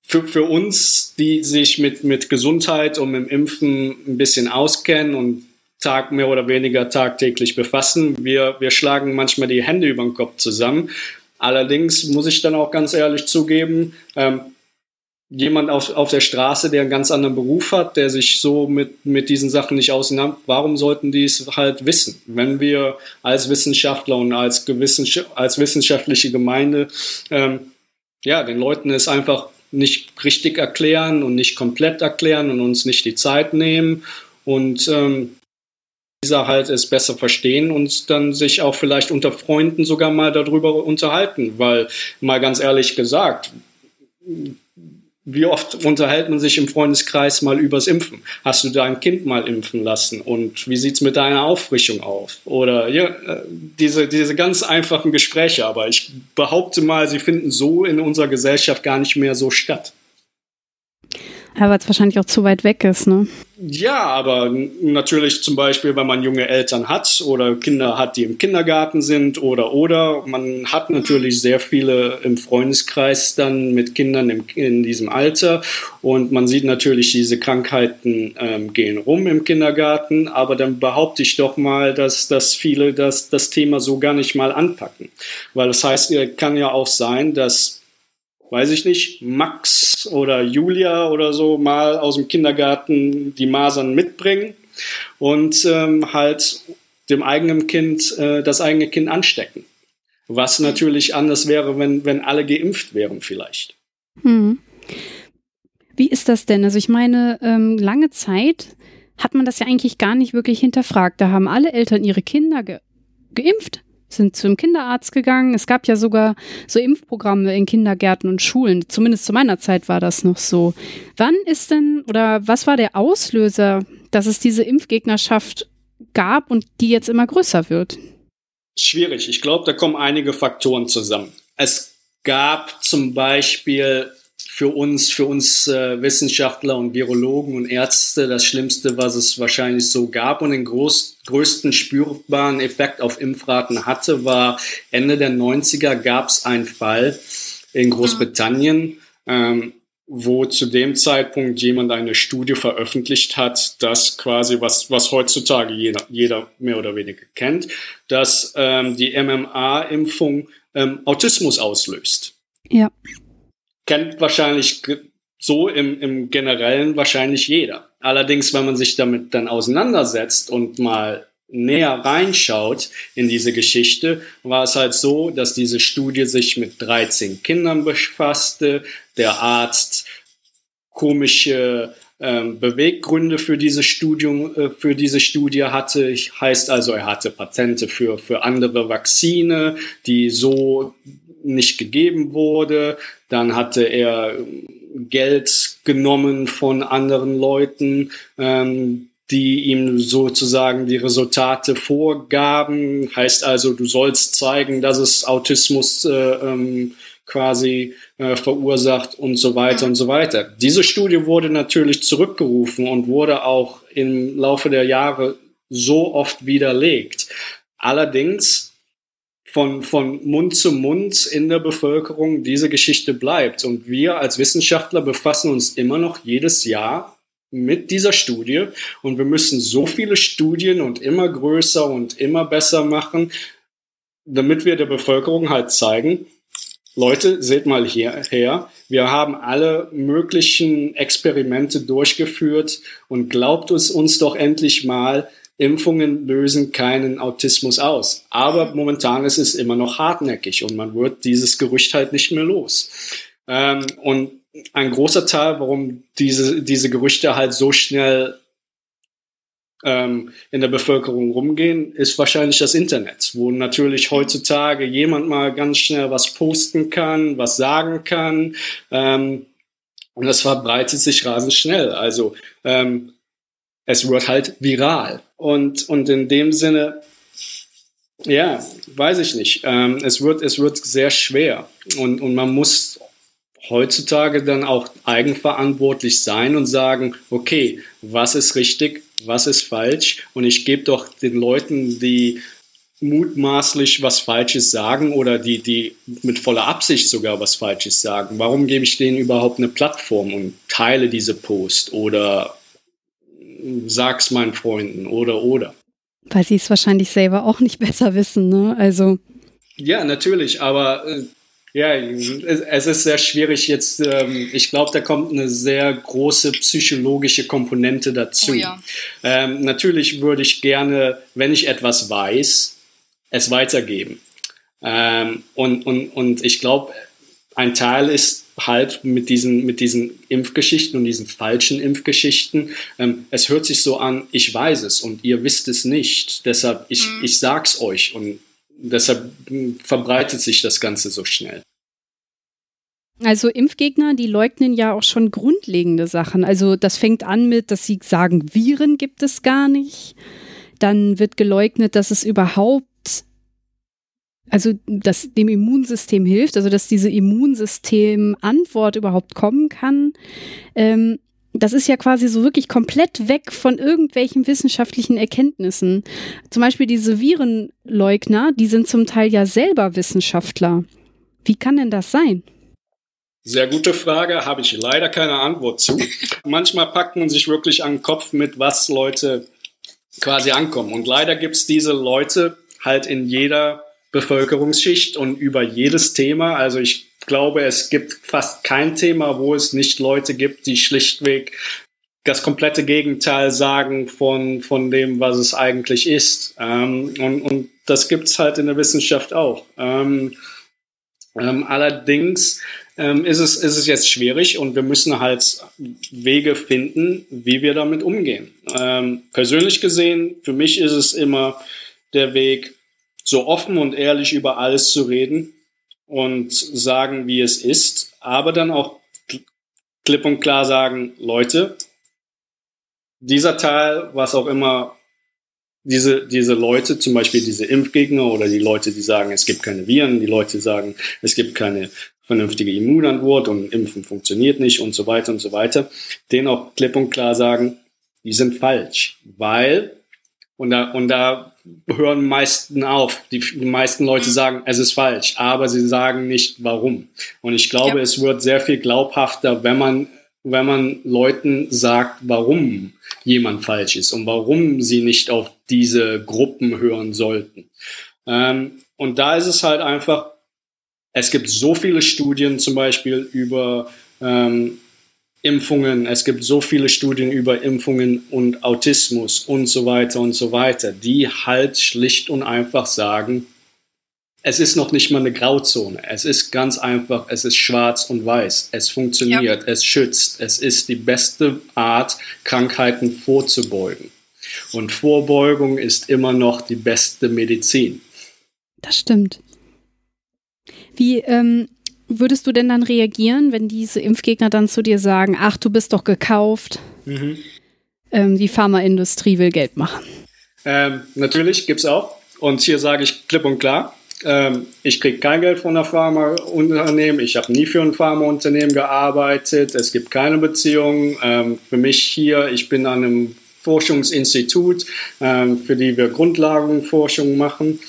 für, für uns, die sich mit, mit Gesundheit und mit Impfen ein bisschen auskennen und Tag mehr oder weniger tagtäglich befassen, wir, wir schlagen manchmal die Hände über den Kopf zusammen. Allerdings muss ich dann auch ganz ehrlich zugeben, ähm, jemand auf, auf der Straße, der einen ganz anderen Beruf hat, der sich so mit, mit diesen Sachen nicht auseinander, warum sollten die es halt wissen? Wenn wir als Wissenschaftler und als, gewissen, als wissenschaftliche Gemeinde, ähm, ja, den Leuten es einfach nicht richtig erklären und nicht komplett erklären und uns nicht die Zeit nehmen und ähm, dieser halt es besser verstehen und dann sich auch vielleicht unter Freunden sogar mal darüber unterhalten, weil mal ganz ehrlich gesagt, wie oft unterhält man sich im Freundeskreis mal übers Impfen? Hast du dein Kind mal impfen lassen? Und wie sieht's mit deiner Auffrischung auf? Oder ja, äh, diese, diese ganz einfachen Gespräche. Aber ich behaupte mal, sie finden so in unserer Gesellschaft gar nicht mehr so statt. Ja, weil es wahrscheinlich auch zu weit weg ist, ne? Ja, aber natürlich zum Beispiel, wenn man junge Eltern hat oder Kinder hat, die im Kindergarten sind oder oder. Man hat natürlich sehr viele im Freundeskreis dann mit Kindern im, in diesem Alter und man sieht natürlich, diese Krankheiten ähm, gehen rum im Kindergarten, aber dann behaupte ich doch mal, dass, dass viele das, das Thema so gar nicht mal anpacken. Weil das heißt, kann ja auch sein, dass weiß ich nicht, Max oder Julia oder so mal aus dem Kindergarten die Masern mitbringen und ähm, halt dem eigenen Kind äh, das eigene Kind anstecken. Was natürlich anders wäre, wenn, wenn alle geimpft wären vielleicht. Hm. Wie ist das denn? Also ich meine, ähm, lange Zeit hat man das ja eigentlich gar nicht wirklich hinterfragt. Da haben alle Eltern ihre Kinder ge geimpft sind zum Kinderarzt gegangen. Es gab ja sogar so Impfprogramme in Kindergärten und Schulen. Zumindest zu meiner Zeit war das noch so. Wann ist denn oder was war der Auslöser, dass es diese Impfgegnerschaft gab und die jetzt immer größer wird? Schwierig. Ich glaube, da kommen einige Faktoren zusammen. Es gab zum Beispiel für uns, für uns äh, Wissenschaftler und Virologen und Ärzte das Schlimmste, was es wahrscheinlich so gab und den groß, größten spürbaren Effekt auf Impfraten hatte, war Ende der 90er gab es einen Fall in Großbritannien, ähm, wo zu dem Zeitpunkt jemand eine Studie veröffentlicht hat, dass quasi, was, was heutzutage jeder, jeder mehr oder weniger kennt, dass ähm, die MMA-Impfung ähm, Autismus auslöst. Ja kennt wahrscheinlich so im, im Generellen wahrscheinlich jeder. Allerdings, wenn man sich damit dann auseinandersetzt und mal näher reinschaut in diese Geschichte, war es halt so, dass diese Studie sich mit 13 Kindern befasste, der Arzt komische ähm, Beweggründe für diese Studium, äh, für diese Studie hatte. Heißt also, er hatte Patente für, für andere Vakzine, die so nicht gegeben wurde. Dann hatte er Geld genommen von anderen Leuten, ähm, die ihm sozusagen die Resultate vorgaben. Heißt also, du sollst zeigen, dass es Autismus äh, ähm, quasi äh, verursacht und so weiter und so weiter. Diese Studie wurde natürlich zurückgerufen und wurde auch im Laufe der Jahre so oft widerlegt. Allerdings von, von Mund zu Mund in der Bevölkerung diese Geschichte bleibt. Und wir als Wissenschaftler befassen uns immer noch jedes Jahr mit dieser Studie und wir müssen so viele Studien und immer größer und immer besser machen, damit wir der Bevölkerung halt zeigen, Leute, seht mal hierher, wir haben alle möglichen Experimente durchgeführt und glaubt es uns doch endlich mal, Impfungen lösen keinen Autismus aus. Aber momentan ist es immer noch hartnäckig und man wird dieses Gerücht halt nicht mehr los. Ähm, und ein großer Teil, warum diese, diese Gerüchte halt so schnell ähm, in der Bevölkerung rumgehen, ist wahrscheinlich das Internet, wo natürlich heutzutage jemand mal ganz schnell was posten kann, was sagen kann. Ähm, und das verbreitet sich rasend schnell. Also ähm, es wird halt viral. Und, und in dem Sinne, ja, weiß ich nicht. Ähm, es, wird, es wird sehr schwer. Und, und man muss heutzutage dann auch eigenverantwortlich sein und sagen, okay, was ist richtig, was ist falsch? Und ich gebe doch den Leuten, die mutmaßlich was Falsches sagen oder die, die mit voller Absicht sogar was Falsches sagen, warum gebe ich denen überhaupt eine Plattform und teile diese Post oder sag's meinen Freunden oder oder. Weil sie es wahrscheinlich selber auch nicht besser wissen, ne? Also. Ja, natürlich, aber äh, Ja, es ist sehr schwierig jetzt. Ähm, ich glaube, da kommt eine sehr große psychologische Komponente dazu. Oh ja. ähm, natürlich würde ich gerne, wenn ich etwas weiß, es weitergeben. Ähm, und, und, und ich glaube, ein Teil ist halt mit diesen, mit diesen Impfgeschichten und diesen falschen Impfgeschichten. Ähm, es hört sich so an, ich weiß es und ihr wisst es nicht. Deshalb, ich, mhm. ich sag's euch und deshalb hm, verbreitet sich das Ganze so schnell. Also Impfgegner, die leugnen ja auch schon grundlegende Sachen. Also das fängt an mit, dass sie sagen, Viren gibt es gar nicht. Dann wird geleugnet, dass es überhaupt also dass dem Immunsystem hilft, also dass diese Immunsystem-Antwort überhaupt kommen kann. Ähm, das ist ja quasi so wirklich komplett weg von irgendwelchen wissenschaftlichen Erkenntnissen. Zum Beispiel diese Virenleugner, die sind zum Teil ja selber Wissenschaftler. Wie kann denn das sein? Sehr gute Frage, habe ich leider keine Antwort zu. Manchmal packt man sich wirklich an den Kopf mit, was Leute quasi ankommen. Und leider gibt es diese Leute halt in jeder Bevölkerungsschicht und über jedes Thema. Also ich glaube, es gibt fast kein Thema, wo es nicht Leute gibt, die schlichtweg das komplette Gegenteil sagen von, von dem, was es eigentlich ist. Ähm, und, und das gibt's halt in der Wissenschaft auch. Ähm, ähm, allerdings ähm, ist, es, ist es jetzt schwierig und wir müssen halt Wege finden, wie wir damit umgehen. Ähm, persönlich gesehen, für mich ist es immer der Weg, so offen und ehrlich über alles zu reden und sagen, wie es ist, aber dann auch klipp und klar sagen, Leute, dieser Teil, was auch immer diese, diese Leute, zum Beispiel diese Impfgegner oder die Leute, die sagen, es gibt keine Viren, die Leute sagen, es gibt keine vernünftige Immunantwort und Impfen funktioniert nicht und so weiter und so weiter, denen auch klipp und klar sagen, die sind falsch, weil, und da, und da hören meisten auf. Die, die, meisten Leute mhm. sagen, es ist falsch, aber sie sagen nicht warum. Und ich glaube, ja. es wird sehr viel glaubhafter, wenn man, wenn man Leuten sagt, warum jemand falsch ist und warum sie nicht auf diese Gruppen hören sollten. Ähm, und da ist es halt einfach, es gibt so viele Studien zum Beispiel über ähm, Impfungen, es gibt so viele Studien über Impfungen und Autismus und so weiter und so weiter, die halt schlicht und einfach sagen, es ist noch nicht mal eine Grauzone. Es ist ganz einfach, es ist schwarz und weiß. Es funktioniert, ja. es schützt. Es ist die beste Art, Krankheiten vorzubeugen. Und Vorbeugung ist immer noch die beste Medizin. Das stimmt. Wie, ähm, würdest du denn dann reagieren, wenn diese Impfgegner dann zu dir sagen, ach, du bist doch gekauft, mhm. ähm, die Pharmaindustrie will Geld machen? Ähm, natürlich, gibt es auch. Und hier sage ich klipp und klar, ähm, ich kriege kein Geld von einem Pharmaunternehmen, ich habe nie für ein Pharmaunternehmen gearbeitet, es gibt keine Beziehung. Ähm, für mich hier, ich bin an einem Forschungsinstitut, ähm, für die wir Grundlagenforschung machen.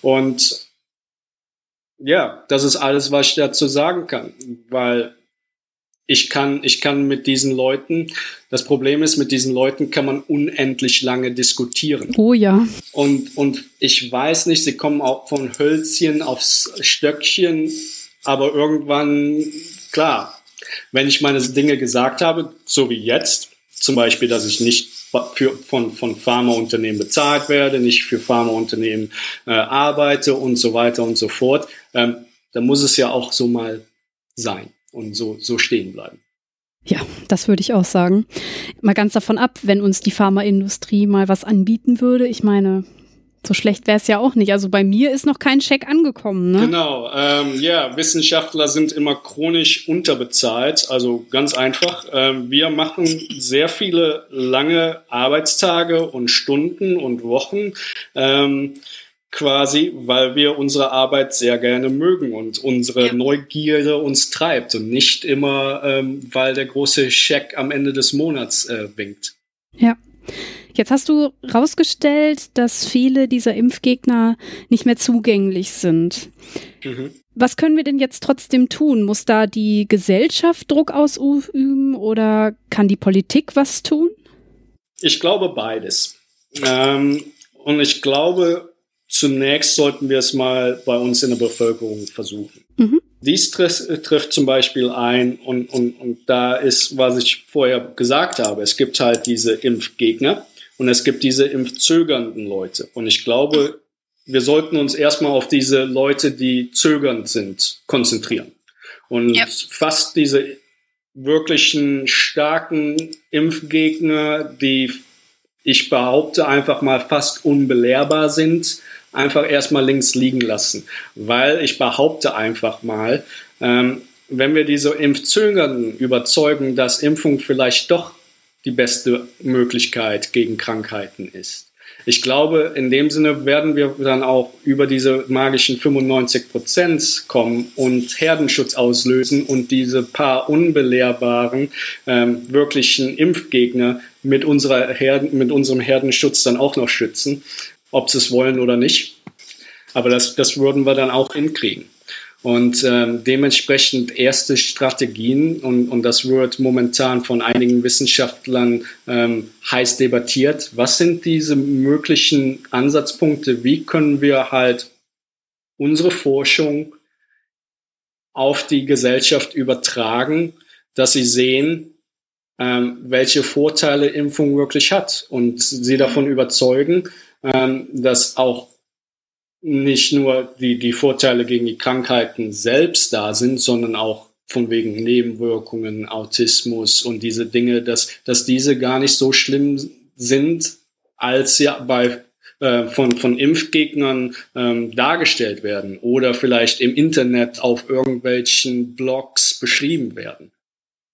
Und ja, das ist alles, was ich dazu sagen kann, weil ich kann, ich kann mit diesen Leuten, das Problem ist, mit diesen Leuten kann man unendlich lange diskutieren. Oh ja. Und, und ich weiß nicht, sie kommen auch von Hölzchen aufs Stöckchen, aber irgendwann, klar, wenn ich meine Dinge gesagt habe, so wie jetzt, zum Beispiel, dass ich nicht für, von, von Pharmaunternehmen bezahlt werde, nicht für Pharmaunternehmen äh, arbeite und so weiter und so fort, ähm, dann muss es ja auch so mal sein und so, so stehen bleiben. Ja, das würde ich auch sagen. Mal ganz davon ab, wenn uns die Pharmaindustrie mal was anbieten würde. Ich meine, so schlecht wäre es ja auch nicht. Also bei mir ist noch kein Scheck angekommen. Ne? Genau, ähm, ja, Wissenschaftler sind immer chronisch unterbezahlt. Also ganz einfach. Ähm, wir machen sehr viele lange Arbeitstage und Stunden und Wochen. Ähm, quasi, weil wir unsere Arbeit sehr gerne mögen und unsere. Neugierde uns treibt und nicht immer, ähm, weil der große Scheck am Ende des Monats äh, winkt. Ja. Jetzt hast du rausgestellt, dass viele dieser Impfgegner nicht mehr zugänglich sind. Mhm. Was können wir denn jetzt trotzdem tun? Muss da die Gesellschaft Druck ausüben oder kann die Politik was tun? Ich glaube beides. Ähm, und ich glaube, zunächst sollten wir es mal bei uns in der Bevölkerung versuchen. Mhm. Dies trifft, zum Beispiel ein und, und, und da ist, was ich vorher gesagt habe, es gibt halt diese Impfgegner und es gibt diese impfzögernden Leute. Und ich glaube, wir sollten uns erstmal auf diese Leute, die zögernd sind, konzentrieren. Und ja. fast diese wirklichen starken Impfgegner, die ich behaupte einfach mal fast unbelehrbar sind, einfach erstmal links liegen lassen. Weil ich behaupte einfach mal, ähm, wenn wir diese Impfzögernden überzeugen, dass Impfung vielleicht doch die beste Möglichkeit gegen Krankheiten ist. Ich glaube, in dem Sinne werden wir dann auch über diese magischen 95 Prozent kommen und Herdenschutz auslösen und diese paar unbelehrbaren, ähm, wirklichen Impfgegner mit, unserer Herden, mit unserem Herdenschutz dann auch noch schützen, ob sie es wollen oder nicht. Aber das, das würden wir dann auch hinkriegen. Und ähm, dementsprechend erste Strategien, und, und das wird momentan von einigen Wissenschaftlern ähm, heiß debattiert. Was sind diese möglichen Ansatzpunkte? Wie können wir halt unsere Forschung auf die Gesellschaft übertragen, dass sie sehen, ähm, welche Vorteile Impfung wirklich hat und sie davon überzeugen, ähm, dass auch nicht nur die, die Vorteile gegen die Krankheiten selbst da sind, sondern auch von wegen Nebenwirkungen, Autismus und diese Dinge, dass, dass diese gar nicht so schlimm sind, als ja bei äh, von, von Impfgegnern ähm, dargestellt werden oder vielleicht im Internet auf irgendwelchen Blogs beschrieben werden.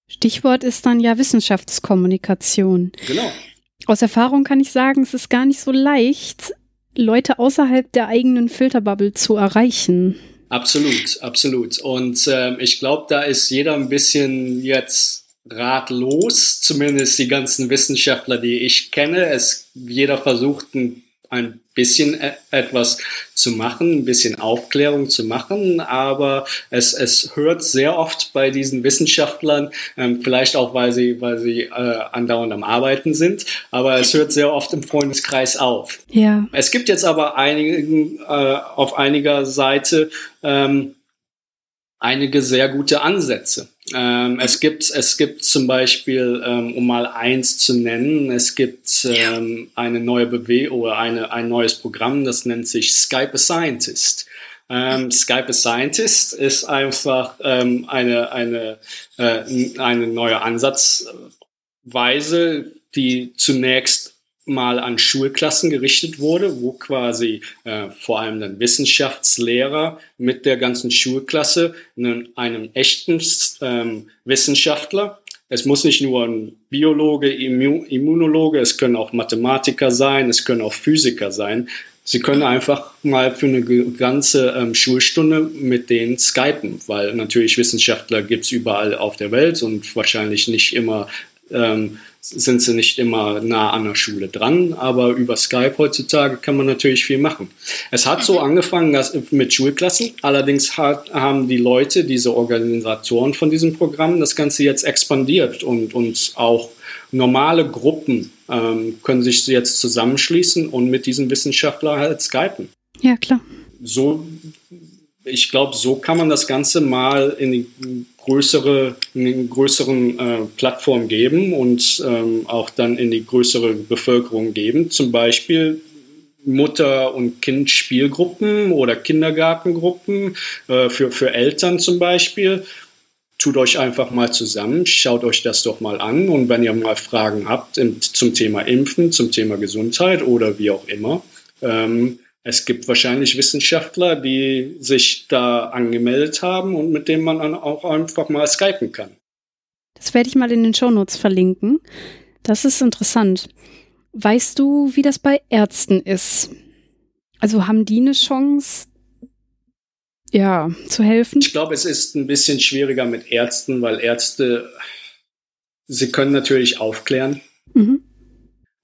Stichwort ist dann ja Wissenschaftskommunikation. Genau. Aus Erfahrung kann ich sagen, es ist gar nicht so leicht, Leute außerhalb der eigenen Filterbubble zu erreichen. Absolut, absolut. Und ähm, ich glaube, da ist jeder ein bisschen jetzt ratlos, zumindest die ganzen Wissenschaftler, die ich kenne. Es, jeder versucht ein ein bisschen e etwas zu machen, ein bisschen Aufklärung zu machen, aber es, es hört sehr oft bei diesen Wissenschaftlern, ähm, vielleicht auch, weil sie, weil sie äh, andauernd am Arbeiten sind, aber es hört sehr oft im Freundeskreis auf. Ja. Es gibt jetzt aber einigen, äh, auf einiger Seite ähm, einige sehr gute Ansätze. Ähm, es gibt es gibt zum Beispiel, ähm, um mal eins zu nennen, es gibt ähm, eine neue Bewegung oder eine, ein neues Programm, das nennt sich Skype a Scientist. Ähm, Skype a Scientist ist einfach ähm, eine, eine, äh, eine neue Ansatzweise, die zunächst mal an Schulklassen gerichtet wurde, wo quasi äh, vor allem dann Wissenschaftslehrer mit der ganzen Schulklasse einen, einem echten ähm, Wissenschaftler, es muss nicht nur ein Biologe, Immunologe, es können auch Mathematiker sein, es können auch Physiker sein. Sie können einfach mal für eine ganze ähm, Schulstunde mit denen skypen, weil natürlich Wissenschaftler gibt's überall auf der Welt und wahrscheinlich nicht immer ähm, sind sie nicht immer nah an der Schule dran, aber über Skype heutzutage kann man natürlich viel machen. Es hat so angefangen dass, mit Schulklassen, allerdings hat, haben die Leute, diese Organisatoren von diesem Programm, das Ganze jetzt expandiert und, und auch normale Gruppen ähm, können sich jetzt zusammenschließen und mit diesen Wissenschaftlern halt skypen. Ja, klar. So, ich glaube, so kann man das Ganze mal in die größere, eine größeren äh, Plattform geben und ähm, auch dann in die größere Bevölkerung geben. Zum Beispiel Mutter- und Kind-Spielgruppen oder Kindergartengruppen äh, für, für Eltern zum Beispiel. Tut euch einfach mal zusammen, schaut euch das doch mal an und wenn ihr mal Fragen habt zum Thema Impfen, zum Thema Gesundheit oder wie auch immer, ähm, es gibt wahrscheinlich Wissenschaftler, die sich da angemeldet haben und mit denen man dann auch einfach mal skypen kann. Das werde ich mal in den Shownotes verlinken. Das ist interessant. Weißt du, wie das bei Ärzten ist? Also haben die eine Chance, ja, zu helfen? Ich glaube, es ist ein bisschen schwieriger mit Ärzten, weil Ärzte, sie können natürlich aufklären. Mhm.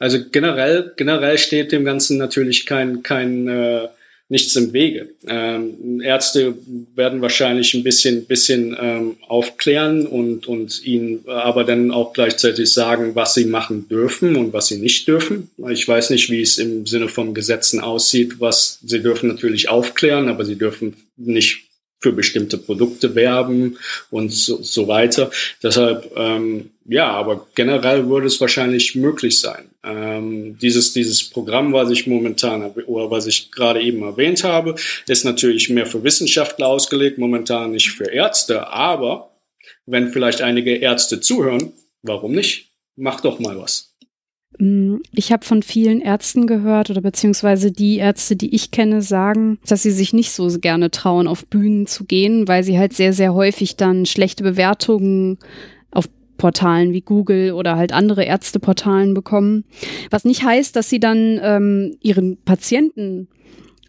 Also generell, generell steht dem Ganzen natürlich kein, kein äh, nichts im Wege. Ähm, Ärzte werden wahrscheinlich ein bisschen, bisschen ähm, aufklären und, und ihnen aber dann auch gleichzeitig sagen, was sie machen dürfen und was sie nicht dürfen. Ich weiß nicht, wie es im Sinne von Gesetzen aussieht, was sie dürfen natürlich aufklären, aber sie dürfen nicht für bestimmte Produkte werben und so, so weiter. Deshalb, ähm, ja, aber generell würde es wahrscheinlich möglich sein. Ähm, dieses, dieses Programm, was ich momentan oder was ich gerade eben erwähnt habe, ist natürlich mehr für Wissenschaftler ausgelegt, momentan nicht für Ärzte. Aber wenn vielleicht einige Ärzte zuhören, warum nicht? Mach doch mal was. Mm, ich habe von vielen Ärzten gehört oder beziehungsweise die Ärzte, die ich kenne, sagen, dass sie sich nicht so gerne trauen, auf Bühnen zu gehen, weil sie halt sehr, sehr häufig dann schlechte Bewertungen auf Portalen wie Google oder halt andere Ärzteportalen bekommen. Was nicht heißt, dass sie dann ähm, ihren Patienten,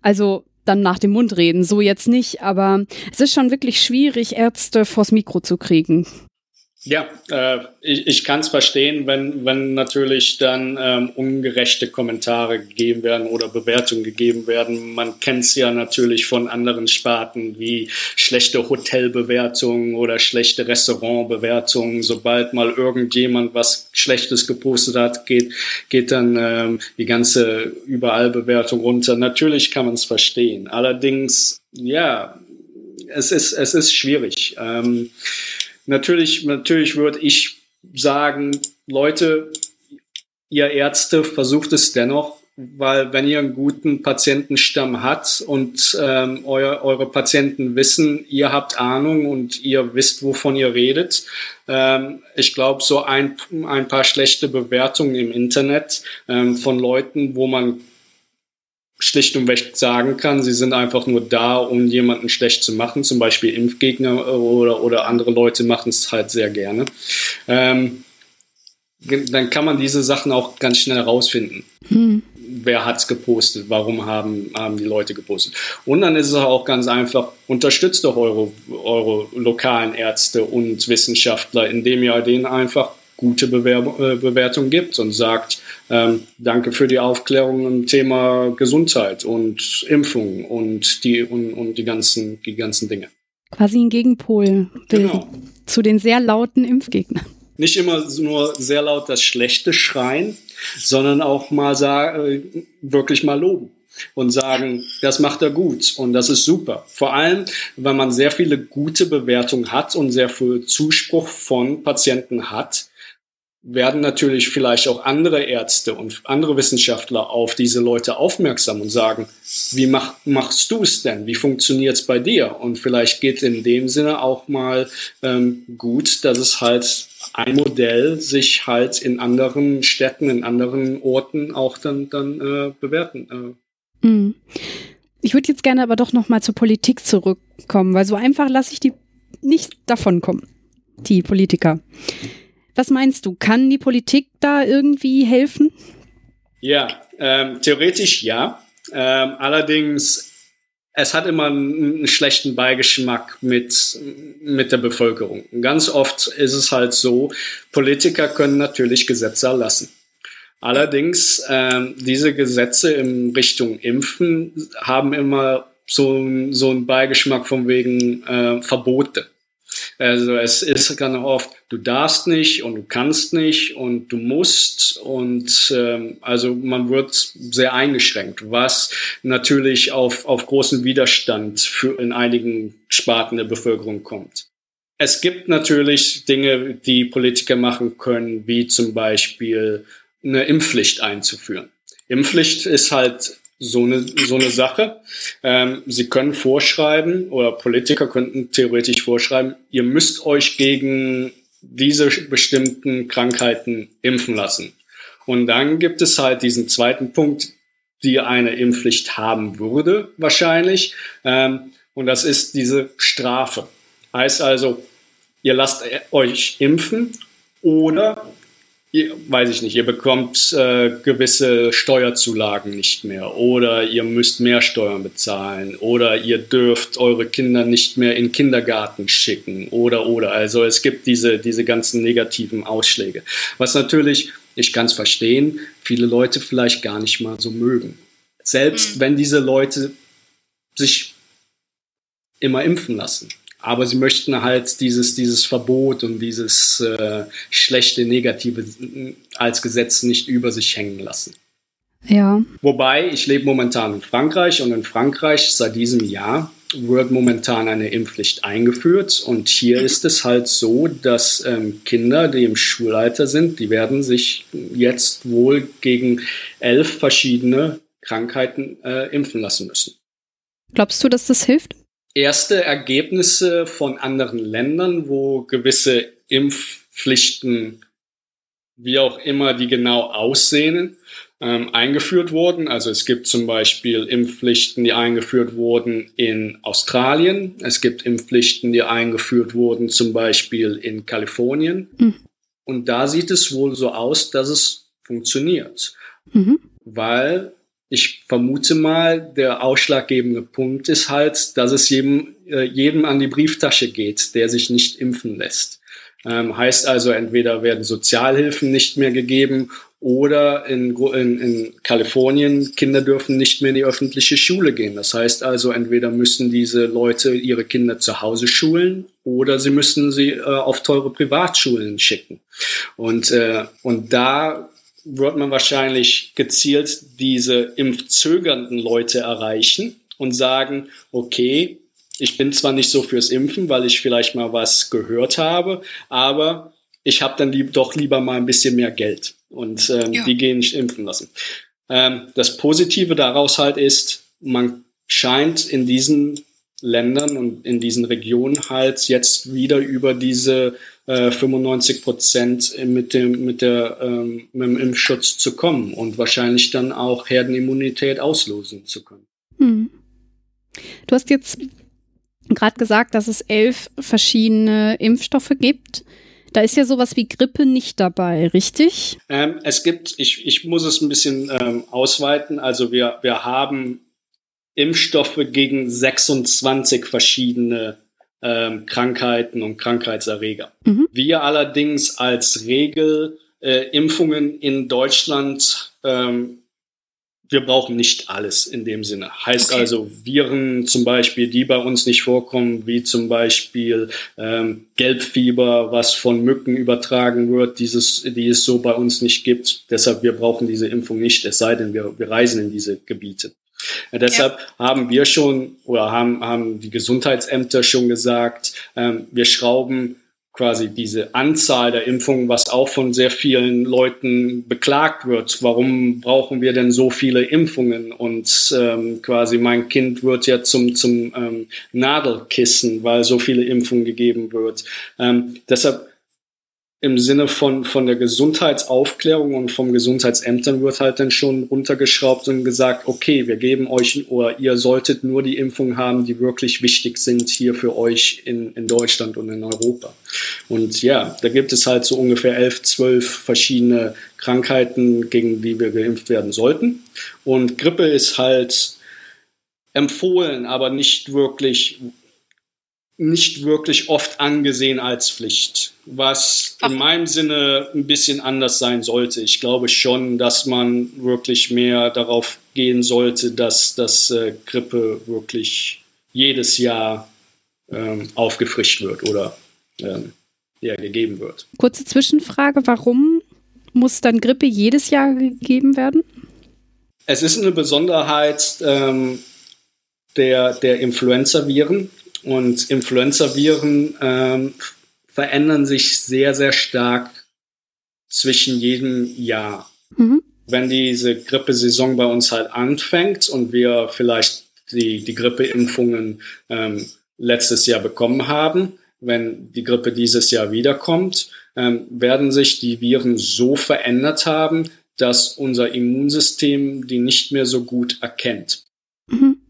also dann nach dem Mund reden, so jetzt nicht, aber es ist schon wirklich schwierig, Ärzte vors Mikro zu kriegen. Ja, äh, ich, ich kann es verstehen, wenn, wenn natürlich dann ähm, ungerechte Kommentare gegeben werden oder Bewertungen gegeben werden. Man kennt es ja natürlich von anderen Sparten wie schlechte Hotelbewertungen oder schlechte Restaurantbewertungen. Sobald mal irgendjemand was Schlechtes gepostet hat, geht, geht dann ähm, die ganze Überallbewertung runter. Natürlich kann man es verstehen. Allerdings, ja, es ist, es ist schwierig. Ähm, Natürlich, natürlich würde ich sagen, Leute, ihr Ärzte, versucht es dennoch, weil wenn ihr einen guten Patientenstamm habt und ähm, euer, eure Patienten wissen, ihr habt Ahnung und ihr wisst, wovon ihr redet. Ähm, ich glaube, so ein, ein paar schlechte Bewertungen im Internet ähm, von Leuten, wo man schlicht und weg sagen kann, sie sind einfach nur da, um jemanden schlecht zu machen, zum Beispiel Impfgegner oder, oder andere Leute machen es halt sehr gerne. Ähm, dann kann man diese Sachen auch ganz schnell herausfinden. Hm. Wer hat's gepostet? Warum haben, haben die Leute gepostet? Und dann ist es auch ganz einfach, unterstützt doch eure, eure lokalen Ärzte und Wissenschaftler, indem ihr denen einfach gute Bewerb äh, Bewertung gibt und sagt, ähm, danke für die Aufklärung im Thema Gesundheit und Impfung und die, und, und die, ganzen, die ganzen Dinge. Quasi ein Gegenpol genau. zu den sehr lauten Impfgegnern. Nicht immer nur sehr laut das Schlechte schreien, sondern auch mal sagen, äh, wirklich mal loben und sagen, das macht er gut und das ist super. Vor allem, wenn man sehr viele gute Bewertungen hat und sehr viel Zuspruch von Patienten hat, werden natürlich vielleicht auch andere Ärzte und andere Wissenschaftler auf diese Leute aufmerksam und sagen, wie mach, machst du es denn? Wie funktioniert es bei dir? Und vielleicht geht in dem Sinne auch mal ähm, gut, dass es halt ein Modell sich halt in anderen Städten, in anderen Orten auch dann, dann äh, bewerten. Äh. Hm. Ich würde jetzt gerne aber doch noch mal zur Politik zurückkommen, weil so einfach lasse ich die nicht davonkommen, die Politiker. Was meinst du? Kann die Politik da irgendwie helfen? Ja, ähm, theoretisch ja. Ähm, allerdings, es hat immer einen, schlechten Beigeschmack mit, mit der Bevölkerung. Ganz oft ist es halt so, Politiker können natürlich Gesetze erlassen. Allerdings, ähm, diese Gesetze in Richtung Impfen haben immer so, so einen Beigeschmack von wegen äh, Verbote. Also es ist ganz oft, du darfst nicht und du kannst nicht und du musst und ähm, also man wird sehr eingeschränkt, was natürlich auf, auf großen Widerstand für in einigen Sparten der Bevölkerung kommt. Es gibt natürlich Dinge, die Politiker machen können, wie zum Beispiel eine Impfpflicht einzuführen. Impfpflicht ist halt so eine, so eine Sache. Ähm, Sie können vorschreiben oder Politiker könnten theoretisch vorschreiben, ihr müsst euch gegen diese bestimmten Krankheiten impfen lassen. Und dann gibt es halt diesen zweiten Punkt, die eine Impfpflicht haben würde, wahrscheinlich. Ähm, und das ist diese Strafe. Heißt also, ihr lasst euch impfen oder ihr, weiß ich nicht, ihr bekommt äh, gewisse Steuerzulagen nicht mehr oder ihr müsst mehr Steuern bezahlen oder ihr dürft eure Kinder nicht mehr in Kindergarten schicken oder oder. Also es gibt diese, diese ganzen negativen Ausschläge. Was natürlich, ich kann es verstehen, viele Leute vielleicht gar nicht mal so mögen. Selbst mhm. wenn diese Leute sich immer impfen lassen. Aber sie möchten halt dieses, dieses Verbot und dieses äh, schlechte Negative als Gesetz nicht über sich hängen lassen. Ja. Wobei, ich lebe momentan in Frankreich und in Frankreich seit diesem Jahr wird momentan eine Impfpflicht eingeführt. Und hier ist es halt so, dass ähm, Kinder, die im Schulalter sind, die werden sich jetzt wohl gegen elf verschiedene Krankheiten äh, impfen lassen müssen. Glaubst du, dass das hilft? Erste Ergebnisse von anderen Ländern, wo gewisse Impfpflichten, wie auch immer die genau aussehen, ähm, eingeführt wurden. Also es gibt zum Beispiel Impfpflichten, die eingeführt wurden in Australien. Es gibt Impfpflichten, die eingeführt wurden zum Beispiel in Kalifornien. Mhm. Und da sieht es wohl so aus, dass es funktioniert. Mhm. Weil ich vermute mal, der ausschlaggebende Punkt ist halt, dass es jedem, äh, jedem an die Brieftasche geht, der sich nicht impfen lässt. Ähm, heißt also, entweder werden Sozialhilfen nicht mehr gegeben oder in, in, in Kalifornien, Kinder dürfen nicht mehr in die öffentliche Schule gehen. Das heißt also, entweder müssen diese Leute ihre Kinder zu Hause schulen oder sie müssen sie äh, auf teure Privatschulen schicken. Und, äh, und da wird man wahrscheinlich gezielt diese impfzögernden Leute erreichen und sagen, okay, ich bin zwar nicht so fürs Impfen, weil ich vielleicht mal was gehört habe, aber ich habe dann lieb, doch lieber mal ein bisschen mehr Geld und ähm, ja. die gehen nicht impfen lassen. Ähm, das Positive daraus halt ist, man scheint in diesen Ländern und in diesen Regionen halt jetzt wieder über diese äh, 95 Prozent mit dem, mit, der, ähm, mit dem Impfschutz zu kommen und wahrscheinlich dann auch Herdenimmunität auslösen zu können. Hm. Du hast jetzt gerade gesagt, dass es elf verschiedene Impfstoffe gibt. Da ist ja sowas wie Grippe nicht dabei, richtig? Ähm, es gibt, ich, ich muss es ein bisschen ähm, ausweiten. Also wir, wir haben Impfstoffe gegen 26 verschiedene ähm, Krankheiten und Krankheitserreger. Mhm. Wir allerdings als Regel äh, Impfungen in Deutschland ähm, wir brauchen nicht alles in dem Sinne. Heißt okay. also Viren zum Beispiel, die bei uns nicht vorkommen, wie zum Beispiel ähm, Gelbfieber, was von Mücken übertragen wird, dieses, die es so bei uns nicht gibt. Deshalb, wir brauchen diese Impfung nicht, es sei denn, wir, wir reisen in diese Gebiete. Ja, deshalb ja. haben wir schon oder haben, haben die Gesundheitsämter schon gesagt, ähm, wir schrauben quasi diese Anzahl der Impfungen, was auch von sehr vielen Leuten beklagt wird. Warum brauchen wir denn so viele Impfungen? Und ähm, quasi mein Kind wird ja zum, zum ähm, Nadelkissen, weil so viele Impfungen gegeben wird. Ähm, deshalb im Sinne von, von der Gesundheitsaufklärung und vom Gesundheitsämtern wird halt dann schon runtergeschraubt und gesagt, okay, wir geben euch oder ihr solltet nur die Impfungen haben, die wirklich wichtig sind hier für euch in, in Deutschland und in Europa. Und ja, da gibt es halt so ungefähr elf, zwölf verschiedene Krankheiten, gegen die wir geimpft werden sollten. Und Grippe ist halt empfohlen, aber nicht wirklich nicht wirklich oft angesehen als Pflicht, was Ach. in meinem Sinne ein bisschen anders sein sollte. Ich glaube schon, dass man wirklich mehr darauf gehen sollte, dass das äh, Grippe wirklich jedes Jahr ähm, aufgefrischt wird oder ähm, ja, gegeben wird. Kurze Zwischenfrage, warum muss dann Grippe jedes Jahr gegeben werden? Es ist eine Besonderheit ähm, der, der Influenza-Viren und Influenza-Viren ähm, verändern sich sehr, sehr stark zwischen jedem Jahr. Mhm. Wenn diese Grippesaison bei uns halt anfängt und wir vielleicht die, die Grippeimpfungen ähm, letztes Jahr bekommen haben, wenn die Grippe dieses Jahr wiederkommt, ähm, werden sich die Viren so verändert haben, dass unser Immunsystem die nicht mehr so gut erkennt.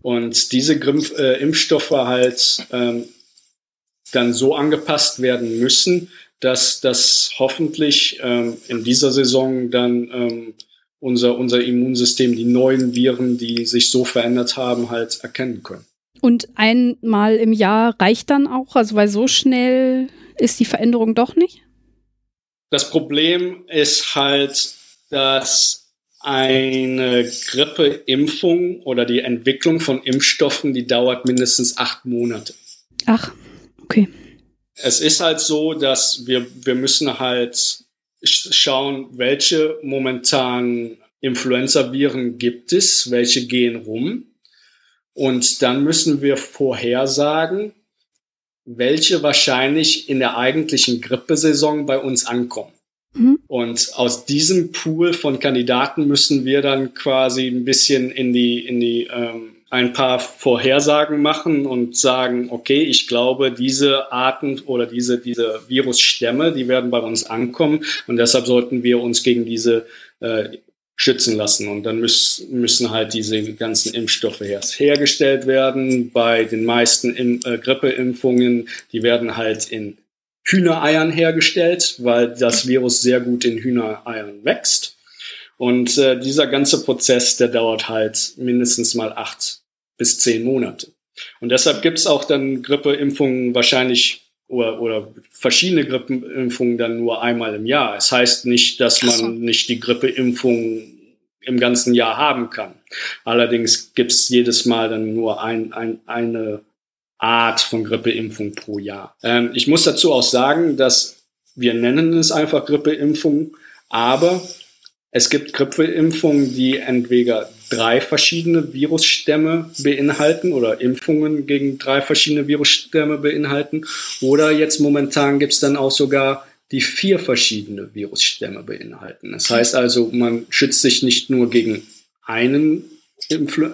Und diese Grimpf äh, Impfstoffe halt ähm, dann so angepasst werden müssen, dass das hoffentlich ähm, in dieser Saison dann ähm, unser, unser Immunsystem die neuen Viren, die sich so verändert haben, halt erkennen können. Und einmal im Jahr reicht dann auch, also weil so schnell ist die Veränderung doch nicht? Das Problem ist halt, dass eine Grippeimpfung oder die Entwicklung von Impfstoffen, die dauert mindestens acht Monate. Ach, okay. Es ist halt so, dass wir, wir müssen halt schauen, welche momentan Influenza-Viren gibt es, welche gehen rum. Und dann müssen wir vorhersagen, welche wahrscheinlich in der eigentlichen Grippesaison bei uns ankommen. Und aus diesem Pool von Kandidaten müssen wir dann quasi ein bisschen in die, in die ähm, ein paar Vorhersagen machen und sagen, okay, ich glaube, diese Arten oder diese, diese Virusstämme, die werden bei uns ankommen und deshalb sollten wir uns gegen diese äh, schützen lassen. Und dann müssen, müssen halt diese ganzen Impfstoffe erst hergestellt werden. Bei den meisten Im äh, Grippeimpfungen, die werden halt in Hühnereiern hergestellt, weil das Virus sehr gut in Hühnereiern wächst. Und äh, dieser ganze Prozess, der dauert halt mindestens mal acht bis zehn Monate. Und deshalb gibt es auch dann Grippeimpfungen wahrscheinlich oder, oder verschiedene Grippeimpfungen dann nur einmal im Jahr. Es heißt nicht, dass man nicht die Grippeimpfung im ganzen Jahr haben kann. Allerdings gibt es jedes Mal dann nur ein, ein, eine Art von Grippeimpfung pro Jahr. Ähm, ich muss dazu auch sagen, dass wir nennen es einfach Grippeimpfung, aber es gibt Grippeimpfungen, die entweder drei verschiedene Virusstämme beinhalten oder Impfungen gegen drei verschiedene Virusstämme beinhalten. Oder jetzt momentan gibt es dann auch sogar die vier verschiedene Virusstämme beinhalten. Das heißt also, man schützt sich nicht nur gegen einen Influ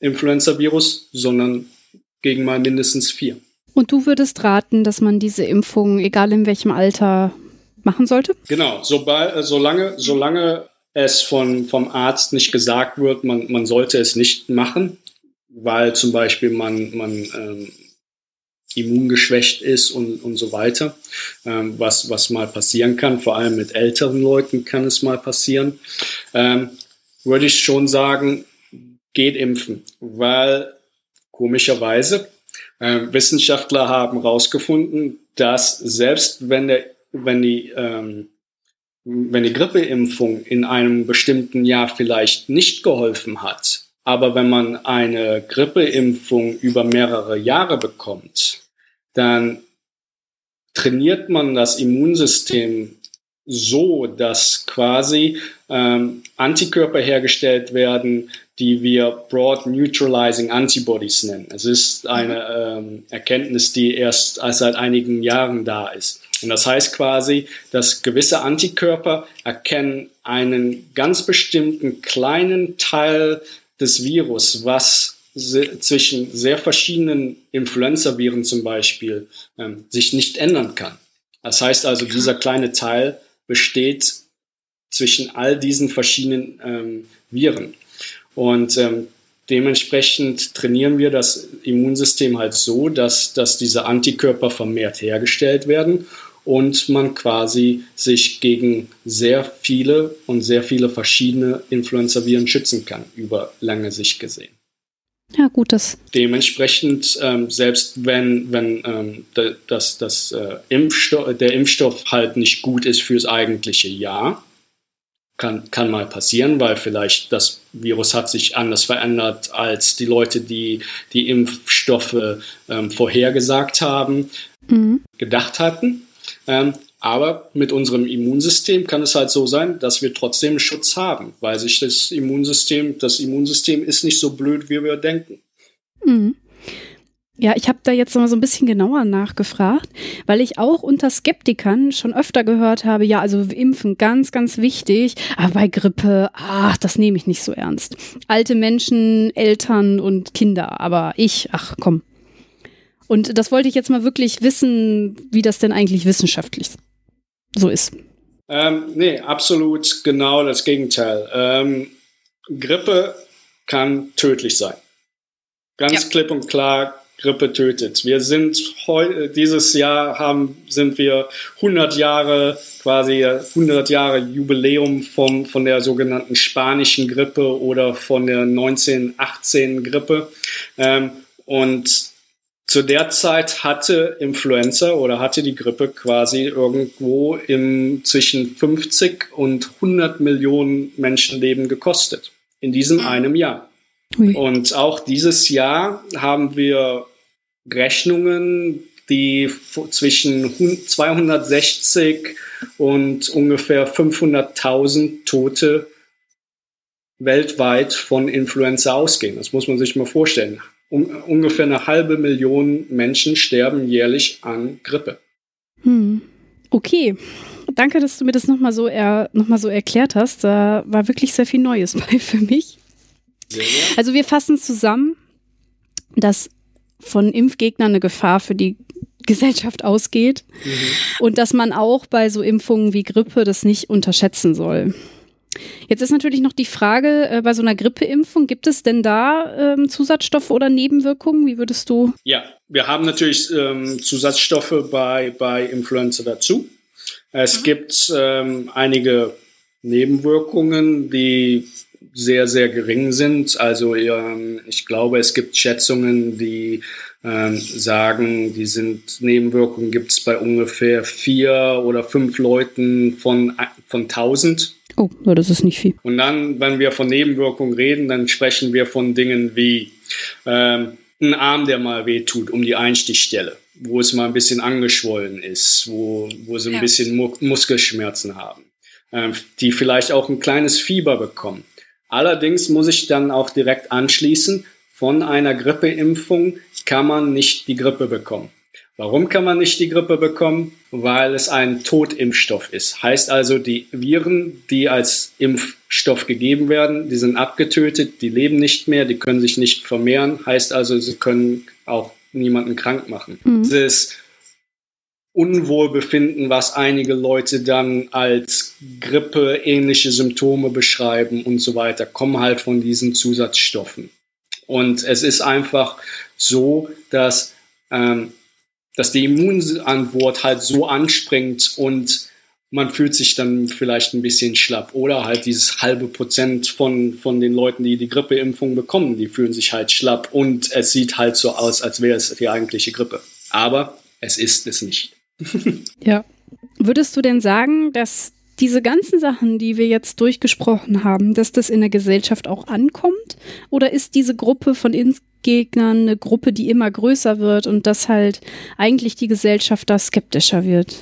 Influenza-Virus, sondern gegen mal mindestens vier. Und du würdest raten, dass man diese Impfung, egal in welchem Alter, machen sollte? Genau, sobald, äh, solange, solange es von, vom Arzt nicht gesagt wird, man, man sollte es nicht machen, weil zum Beispiel man, man ähm, immungeschwächt ist und, und so weiter, ähm, was, was mal passieren kann, vor allem mit älteren Leuten kann es mal passieren, ähm, würde ich schon sagen, geht impfen, weil komischerweise äh, Wissenschaftler haben herausgefunden, dass selbst wenn, der, wenn die ähm, wenn die Grippeimpfung in einem bestimmten Jahr vielleicht nicht geholfen hat, aber wenn man eine Grippeimpfung über mehrere Jahre bekommt, dann trainiert man das Immunsystem so, dass quasi ähm, Antikörper hergestellt werden, die wir Broad Neutralizing Antibodies nennen. Es ist eine ähm, Erkenntnis, die erst seit einigen Jahren da ist. Und das heißt quasi, dass gewisse Antikörper erkennen einen ganz bestimmten kleinen Teil des Virus, was zwischen sehr verschiedenen Influenza-Viren zum Beispiel ähm, sich nicht ändern kann. Das heißt also, dieser kleine Teil besteht zwischen all diesen verschiedenen ähm, Viren. Und ähm, dementsprechend trainieren wir das Immunsystem halt so, dass, dass diese Antikörper vermehrt hergestellt werden und man quasi sich gegen sehr viele und sehr viele verschiedene Influenza-Viren schützen kann, über lange Sicht gesehen. Ja, gut, das. Dementsprechend, ähm, selbst wenn, wenn ähm, das, das, äh, Impfstoff, der Impfstoff halt nicht gut ist fürs eigentliche Jahr, kann, kann mal passieren, weil vielleicht das Virus hat sich anders verändert, als die Leute, die die Impfstoffe ähm, vorhergesagt haben, mhm. gedacht hatten. Ähm, aber mit unserem Immunsystem kann es halt so sein, dass wir trotzdem Schutz haben, weil sich das Immunsystem, das Immunsystem ist nicht so blöd, wie wir denken. Mhm. Ja, ich habe da jetzt noch so ein bisschen genauer nachgefragt, weil ich auch unter Skeptikern schon öfter gehört habe, ja, also Impfen ganz, ganz wichtig, aber bei Grippe, ach, das nehme ich nicht so ernst. Alte Menschen, Eltern und Kinder, aber ich, ach komm, und das wollte ich jetzt mal wirklich wissen, wie das denn eigentlich wissenschaftlich so ist. Ähm, nee, absolut genau das Gegenteil. Ähm, Grippe kann tödlich sein. Ganz ja. klipp und klar, Grippe tötet. Wir sind heu dieses Jahr haben, sind wir 100 Jahre, quasi 100 Jahre Jubiläum vom, von der sogenannten spanischen Grippe oder von der 1918 Grippe. Ähm, und zu der Zeit hatte Influenza oder hatte die Grippe quasi irgendwo im, zwischen 50 und 100 Millionen Menschenleben gekostet. In diesem mhm. einem Jahr. Ui. Und auch dieses Jahr haben wir Rechnungen, die zwischen 260 und ungefähr 500.000 Tote weltweit von Influenza ausgehen. Das muss man sich mal vorstellen. Um, ungefähr eine halbe Million Menschen sterben jährlich an Grippe. Hm. Okay. Danke, dass du mir das nochmal so, er, noch so erklärt hast. Da war wirklich sehr viel Neues bei für mich. Also wir fassen zusammen, dass von Impfgegnern eine Gefahr für die Gesellschaft ausgeht mhm. und dass man auch bei so Impfungen wie Grippe das nicht unterschätzen soll. Jetzt ist natürlich noch die Frage, äh, bei so einer Grippeimpfung, gibt es denn da ähm, Zusatzstoffe oder Nebenwirkungen? Wie würdest du? Ja, wir haben natürlich ähm, Zusatzstoffe bei, bei Influenza dazu. Es mhm. gibt ähm, einige Nebenwirkungen, die sehr, sehr gering sind. Also ich glaube, es gibt Schätzungen, die ähm, sagen, die sind Nebenwirkungen gibt es bei ungefähr vier oder fünf Leuten von, von 1000. Oh, das ist nicht viel. Und dann, wenn wir von Nebenwirkungen reden, dann sprechen wir von Dingen wie ähm, ein Arm, der mal wehtut, um die Einstichstelle, wo es mal ein bisschen angeschwollen ist, wo, wo sie ein ja. bisschen Mu Muskelschmerzen haben, ähm, die vielleicht auch ein kleines Fieber bekommen. Allerdings muss ich dann auch direkt anschließen, von einer Grippeimpfung kann man nicht die Grippe bekommen. Warum kann man nicht die Grippe bekommen? Weil es ein Totimpfstoff ist. Heißt also, die Viren, die als Impfstoff gegeben werden, die sind abgetötet, die leben nicht mehr, die können sich nicht vermehren. Heißt also, sie können auch niemanden krank machen. Mhm. Dieses Unwohlbefinden, was einige Leute dann als Grippe ähnliche Symptome beschreiben und so weiter, kommen halt von diesen Zusatzstoffen. Und es ist einfach so, dass ähm, dass die Immunantwort halt so anspringt und man fühlt sich dann vielleicht ein bisschen schlapp. Oder halt dieses halbe Prozent von, von den Leuten, die die Grippeimpfung bekommen, die fühlen sich halt schlapp und es sieht halt so aus, als wäre es die eigentliche Grippe. Aber es ist es nicht. Ja. Würdest du denn sagen, dass diese ganzen Sachen, die wir jetzt durchgesprochen haben, dass das in der Gesellschaft auch ankommt? Oder ist diese Gruppe von Gegnern eine Gruppe, die immer größer wird und dass halt eigentlich die Gesellschaft da skeptischer wird?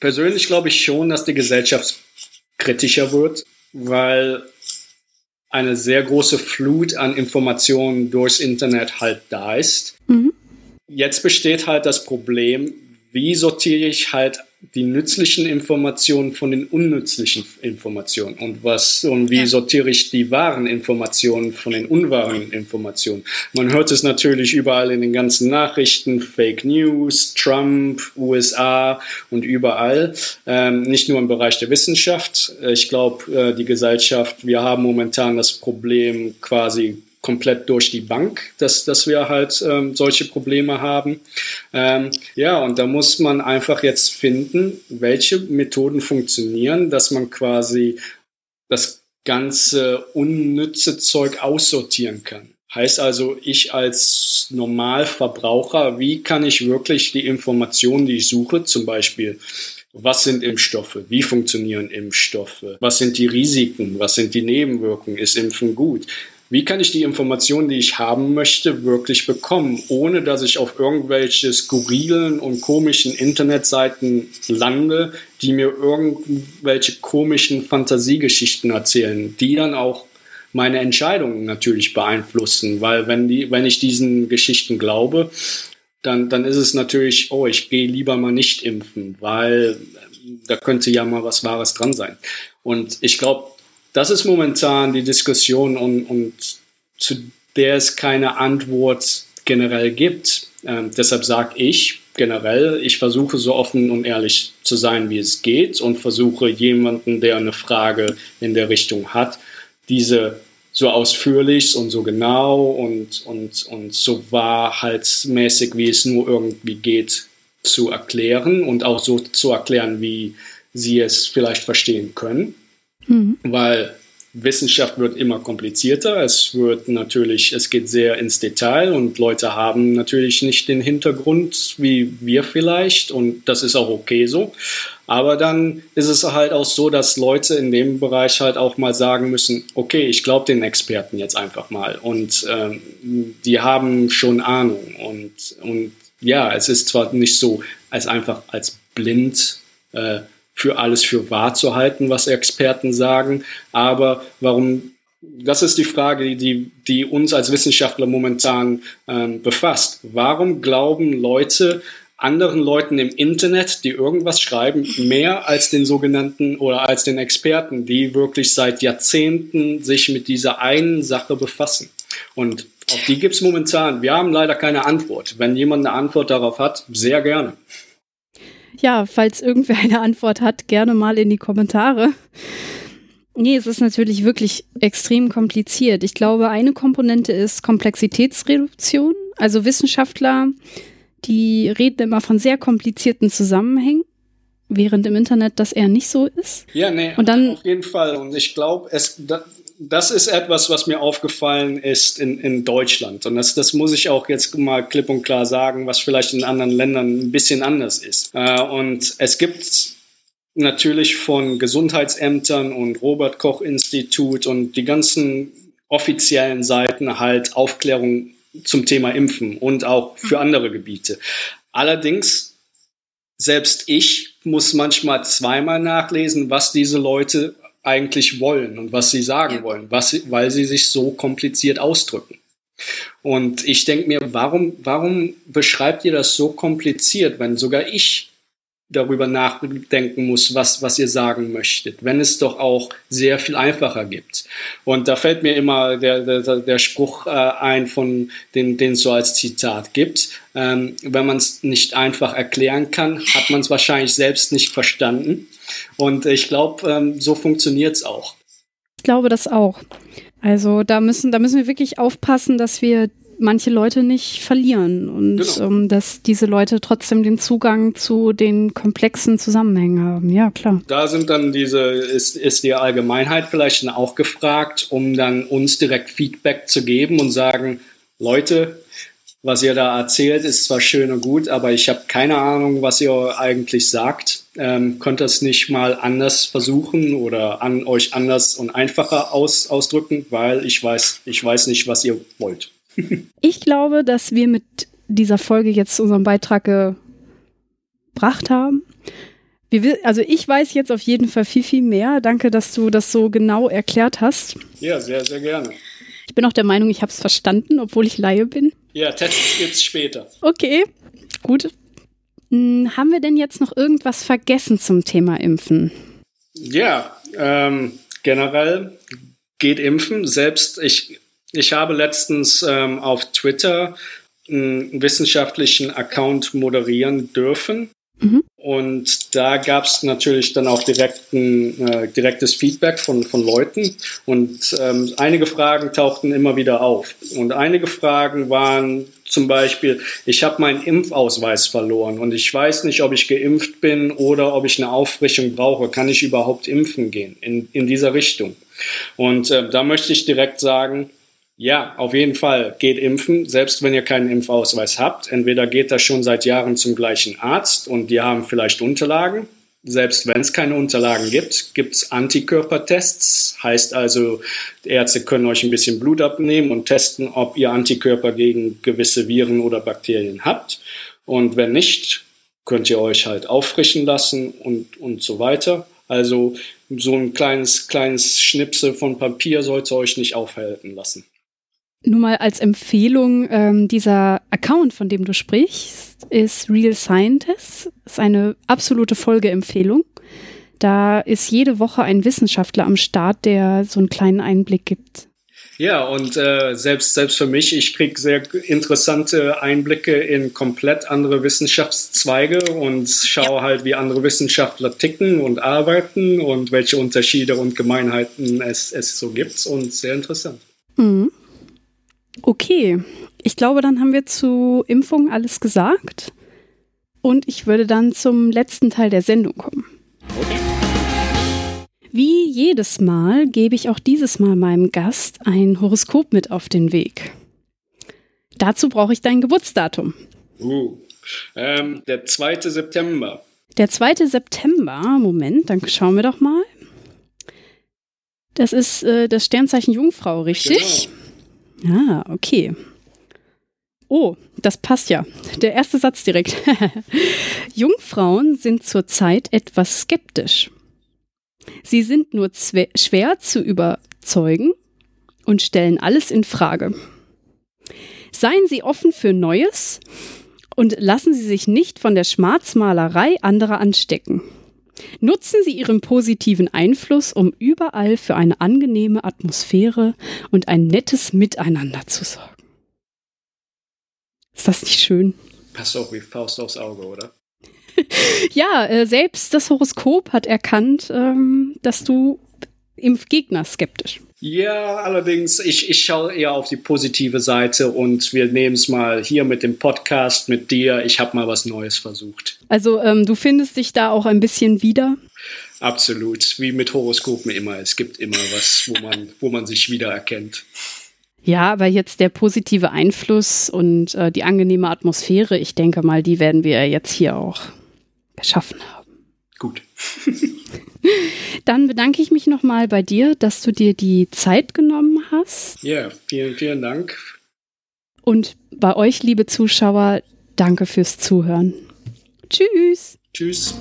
Persönlich glaube ich schon, dass die Gesellschaft kritischer wird, weil eine sehr große Flut an Informationen durchs Internet halt da ist. Mhm. Jetzt besteht halt das Problem, wie sortiere ich halt die nützlichen Informationen von den unnützlichen Informationen und was und wie ja. sortiere ich die wahren Informationen von den unwahren Informationen. Man hört es natürlich überall in den ganzen Nachrichten, Fake News, Trump, USA und überall. Ähm, nicht nur im Bereich der Wissenschaft. Ich glaube, äh, die Gesellschaft, wir haben momentan das Problem quasi komplett durch die Bank, dass, dass wir halt ähm, solche Probleme haben. Ähm, ja, und da muss man einfach jetzt finden, welche Methoden funktionieren, dass man quasi das ganze unnütze Zeug aussortieren kann. Heißt also, ich als Normalverbraucher, wie kann ich wirklich die Informationen, die ich suche, zum Beispiel was sind Impfstoffe? Wie funktionieren Impfstoffe? Was sind die Risiken? Was sind die Nebenwirkungen? Ist Impfen gut? Wie kann ich die Informationen, die ich haben möchte, wirklich bekommen, ohne dass ich auf irgendwelche skurrilen und komischen Internetseiten lande, die mir irgendwelche komischen Fantasiegeschichten erzählen, die dann auch meine Entscheidungen natürlich beeinflussen, weil wenn die, wenn ich diesen Geschichten glaube, dann, dann ist es natürlich, oh, ich gehe lieber mal nicht impfen, weil da könnte ja mal was Wahres dran sein. Und ich glaube, das ist momentan die Diskussion und, und zu der es keine Antwort generell gibt. Ähm, deshalb sage ich generell, ich versuche so offen und ehrlich zu sein, wie es geht und versuche jemanden, der eine Frage in der Richtung hat, diese so ausführlich und so genau und, und, und so wahrheitsmäßig, wie es nur irgendwie geht, zu erklären und auch so zu erklären, wie sie es vielleicht verstehen können. Mhm. Weil Wissenschaft wird immer komplizierter. Es wird natürlich, es geht sehr ins Detail und Leute haben natürlich nicht den Hintergrund wie wir vielleicht und das ist auch okay so. Aber dann ist es halt auch so, dass Leute in dem Bereich halt auch mal sagen müssen, okay, ich glaube den Experten jetzt einfach mal und ähm, die haben schon Ahnung und, und ja, es ist zwar nicht so als einfach als blind äh, für alles für wahr zu halten, was Experten sagen. Aber warum Das ist die Frage, die, die uns als Wissenschaftler momentan ähm, befasst. Warum glauben Leute anderen Leuten im Internet, die irgendwas schreiben, mehr als den sogenannten oder als den Experten, die wirklich seit Jahrzehnten sich mit dieser einen Sache befassen? Und auf die gibt es momentan. Wir haben leider keine Antwort. Wenn jemand eine Antwort darauf hat, sehr gerne. Ja, falls irgendwer eine Antwort hat, gerne mal in die Kommentare. Nee, es ist natürlich wirklich extrem kompliziert. Ich glaube, eine Komponente ist Komplexitätsreduktion. Also Wissenschaftler, die reden immer von sehr komplizierten Zusammenhängen, während im Internet das eher nicht so ist. Ja, nee, und dann, auf jeden Fall. Und ich glaube, es, das ist etwas, was mir aufgefallen ist in, in Deutschland. Und das, das muss ich auch jetzt mal klipp und klar sagen, was vielleicht in anderen Ländern ein bisschen anders ist. Äh, und es gibt natürlich von Gesundheitsämtern und Robert Koch Institut und die ganzen offiziellen Seiten halt Aufklärung zum Thema Impfen und auch für andere Gebiete. Allerdings, selbst ich muss manchmal zweimal nachlesen, was diese Leute eigentlich wollen und was sie sagen wollen, was, weil sie sich so kompliziert ausdrücken. Und ich denke mir, warum, warum beschreibt ihr das so kompliziert, wenn sogar ich darüber nachdenken muss, was, was ihr sagen möchtet, wenn es doch auch sehr viel einfacher gibt. Und da fällt mir immer der, der, der Spruch äh, ein, von den, den es so als Zitat gibt. Ähm, wenn man es nicht einfach erklären kann, hat man es wahrscheinlich selbst nicht verstanden. Und ich glaube, ähm, so funktioniert es auch. Ich glaube das auch. Also da müssen, da müssen wir wirklich aufpassen, dass wir manche Leute nicht verlieren und genau. ähm, dass diese Leute trotzdem den Zugang zu den komplexen Zusammenhängen haben. Ja, klar. Da sind dann diese, ist, ist die Allgemeinheit vielleicht auch gefragt, um dann uns direkt Feedback zu geben und sagen, Leute, was ihr da erzählt, ist zwar schön und gut, aber ich habe keine Ahnung, was ihr eigentlich sagt. Ähm, könnt ihr es nicht mal anders versuchen oder an euch anders und einfacher aus, ausdrücken, weil ich weiß, ich weiß nicht, was ihr wollt. Ich glaube, dass wir mit dieser Folge jetzt unseren Beitrag gebracht haben. Wir, also ich weiß jetzt auf jeden Fall viel, viel mehr. Danke, dass du das so genau erklärt hast. Ja, sehr, sehr gerne. Ich bin auch der Meinung, ich habe es verstanden, obwohl ich Laie bin. Ja, Tests gibt es später. Okay, gut. Hm, haben wir denn jetzt noch irgendwas vergessen zum Thema Impfen? Ja, ähm, generell geht Impfen. Selbst ich ich habe letztens ähm, auf Twitter einen wissenschaftlichen Account moderieren dürfen. Mhm. Und da gab es natürlich dann auch direkten, äh, direktes Feedback von, von Leuten. Und ähm, einige Fragen tauchten immer wieder auf. Und einige Fragen waren zum Beispiel, ich habe meinen Impfausweis verloren und ich weiß nicht, ob ich geimpft bin oder ob ich eine Auffrischung brauche. Kann ich überhaupt impfen gehen in, in dieser Richtung? Und äh, da möchte ich direkt sagen, ja, auf jeden Fall geht impfen, selbst wenn ihr keinen Impfausweis habt. Entweder geht das schon seit Jahren zum gleichen Arzt und die haben vielleicht Unterlagen. Selbst wenn es keine Unterlagen gibt, gibt es Antikörpertests. Heißt also, Ärzte können euch ein bisschen Blut abnehmen und testen, ob ihr Antikörper gegen gewisse Viren oder Bakterien habt. Und wenn nicht, könnt ihr euch halt auffrischen lassen und, und so weiter. Also so ein kleines, kleines Schnipsel von Papier sollte euch nicht aufhalten lassen. Nur mal als Empfehlung, ähm, dieser Account, von dem du sprichst, ist Real Scientist. Ist eine absolute Folgeempfehlung. Da ist jede Woche ein Wissenschaftler am Start, der so einen kleinen Einblick gibt. Ja, und äh, selbst, selbst für mich, ich kriege sehr interessante Einblicke in komplett andere Wissenschaftszweige und schaue ja. halt, wie andere Wissenschaftler ticken und arbeiten und welche Unterschiede und Gemeinheiten es, es so gibt. Und sehr interessant. Mhm. Okay, ich glaube, dann haben wir zu Impfung alles gesagt. Und ich würde dann zum letzten Teil der Sendung kommen. Wie jedes Mal gebe ich auch dieses Mal meinem Gast ein Horoskop mit auf den Weg. Dazu brauche ich dein Geburtsdatum. Uh, ähm, der 2. September. Der 2. September, Moment, dann schauen wir doch mal. Das ist äh, das Sternzeichen Jungfrau, richtig? Genau. Ah, okay. Oh, das passt ja. Der erste Satz direkt. Jungfrauen sind zurzeit etwas skeptisch. Sie sind nur schwer zu überzeugen und stellen alles in Frage. Seien Sie offen für Neues und lassen Sie sich nicht von der Schwarzmalerei anderer anstecken. Nutzen Sie Ihren positiven Einfluss, um überall für eine angenehme Atmosphäre und ein nettes Miteinander zu sorgen. Ist das nicht schön? Passt auch wie Faust aufs Auge, oder? ja, äh, selbst das Horoskop hat erkannt, ähm, dass du im Gegner skeptisch. Ja, allerdings, ich, ich schaue eher auf die positive Seite und wir nehmen es mal hier mit dem Podcast mit dir. Ich habe mal was Neues versucht. Also ähm, du findest dich da auch ein bisschen wieder? Absolut, wie mit Horoskopen immer. Es gibt immer was, wo man, wo man sich wiedererkennt. Ja, aber jetzt der positive Einfluss und äh, die angenehme Atmosphäre, ich denke mal, die werden wir jetzt hier auch geschaffen haben. Gut. Dann bedanke ich mich nochmal bei dir, dass du dir die Zeit genommen hast. Ja, vielen, vielen Dank. Und bei euch, liebe Zuschauer, danke fürs Zuhören. Tschüss. Tschüss.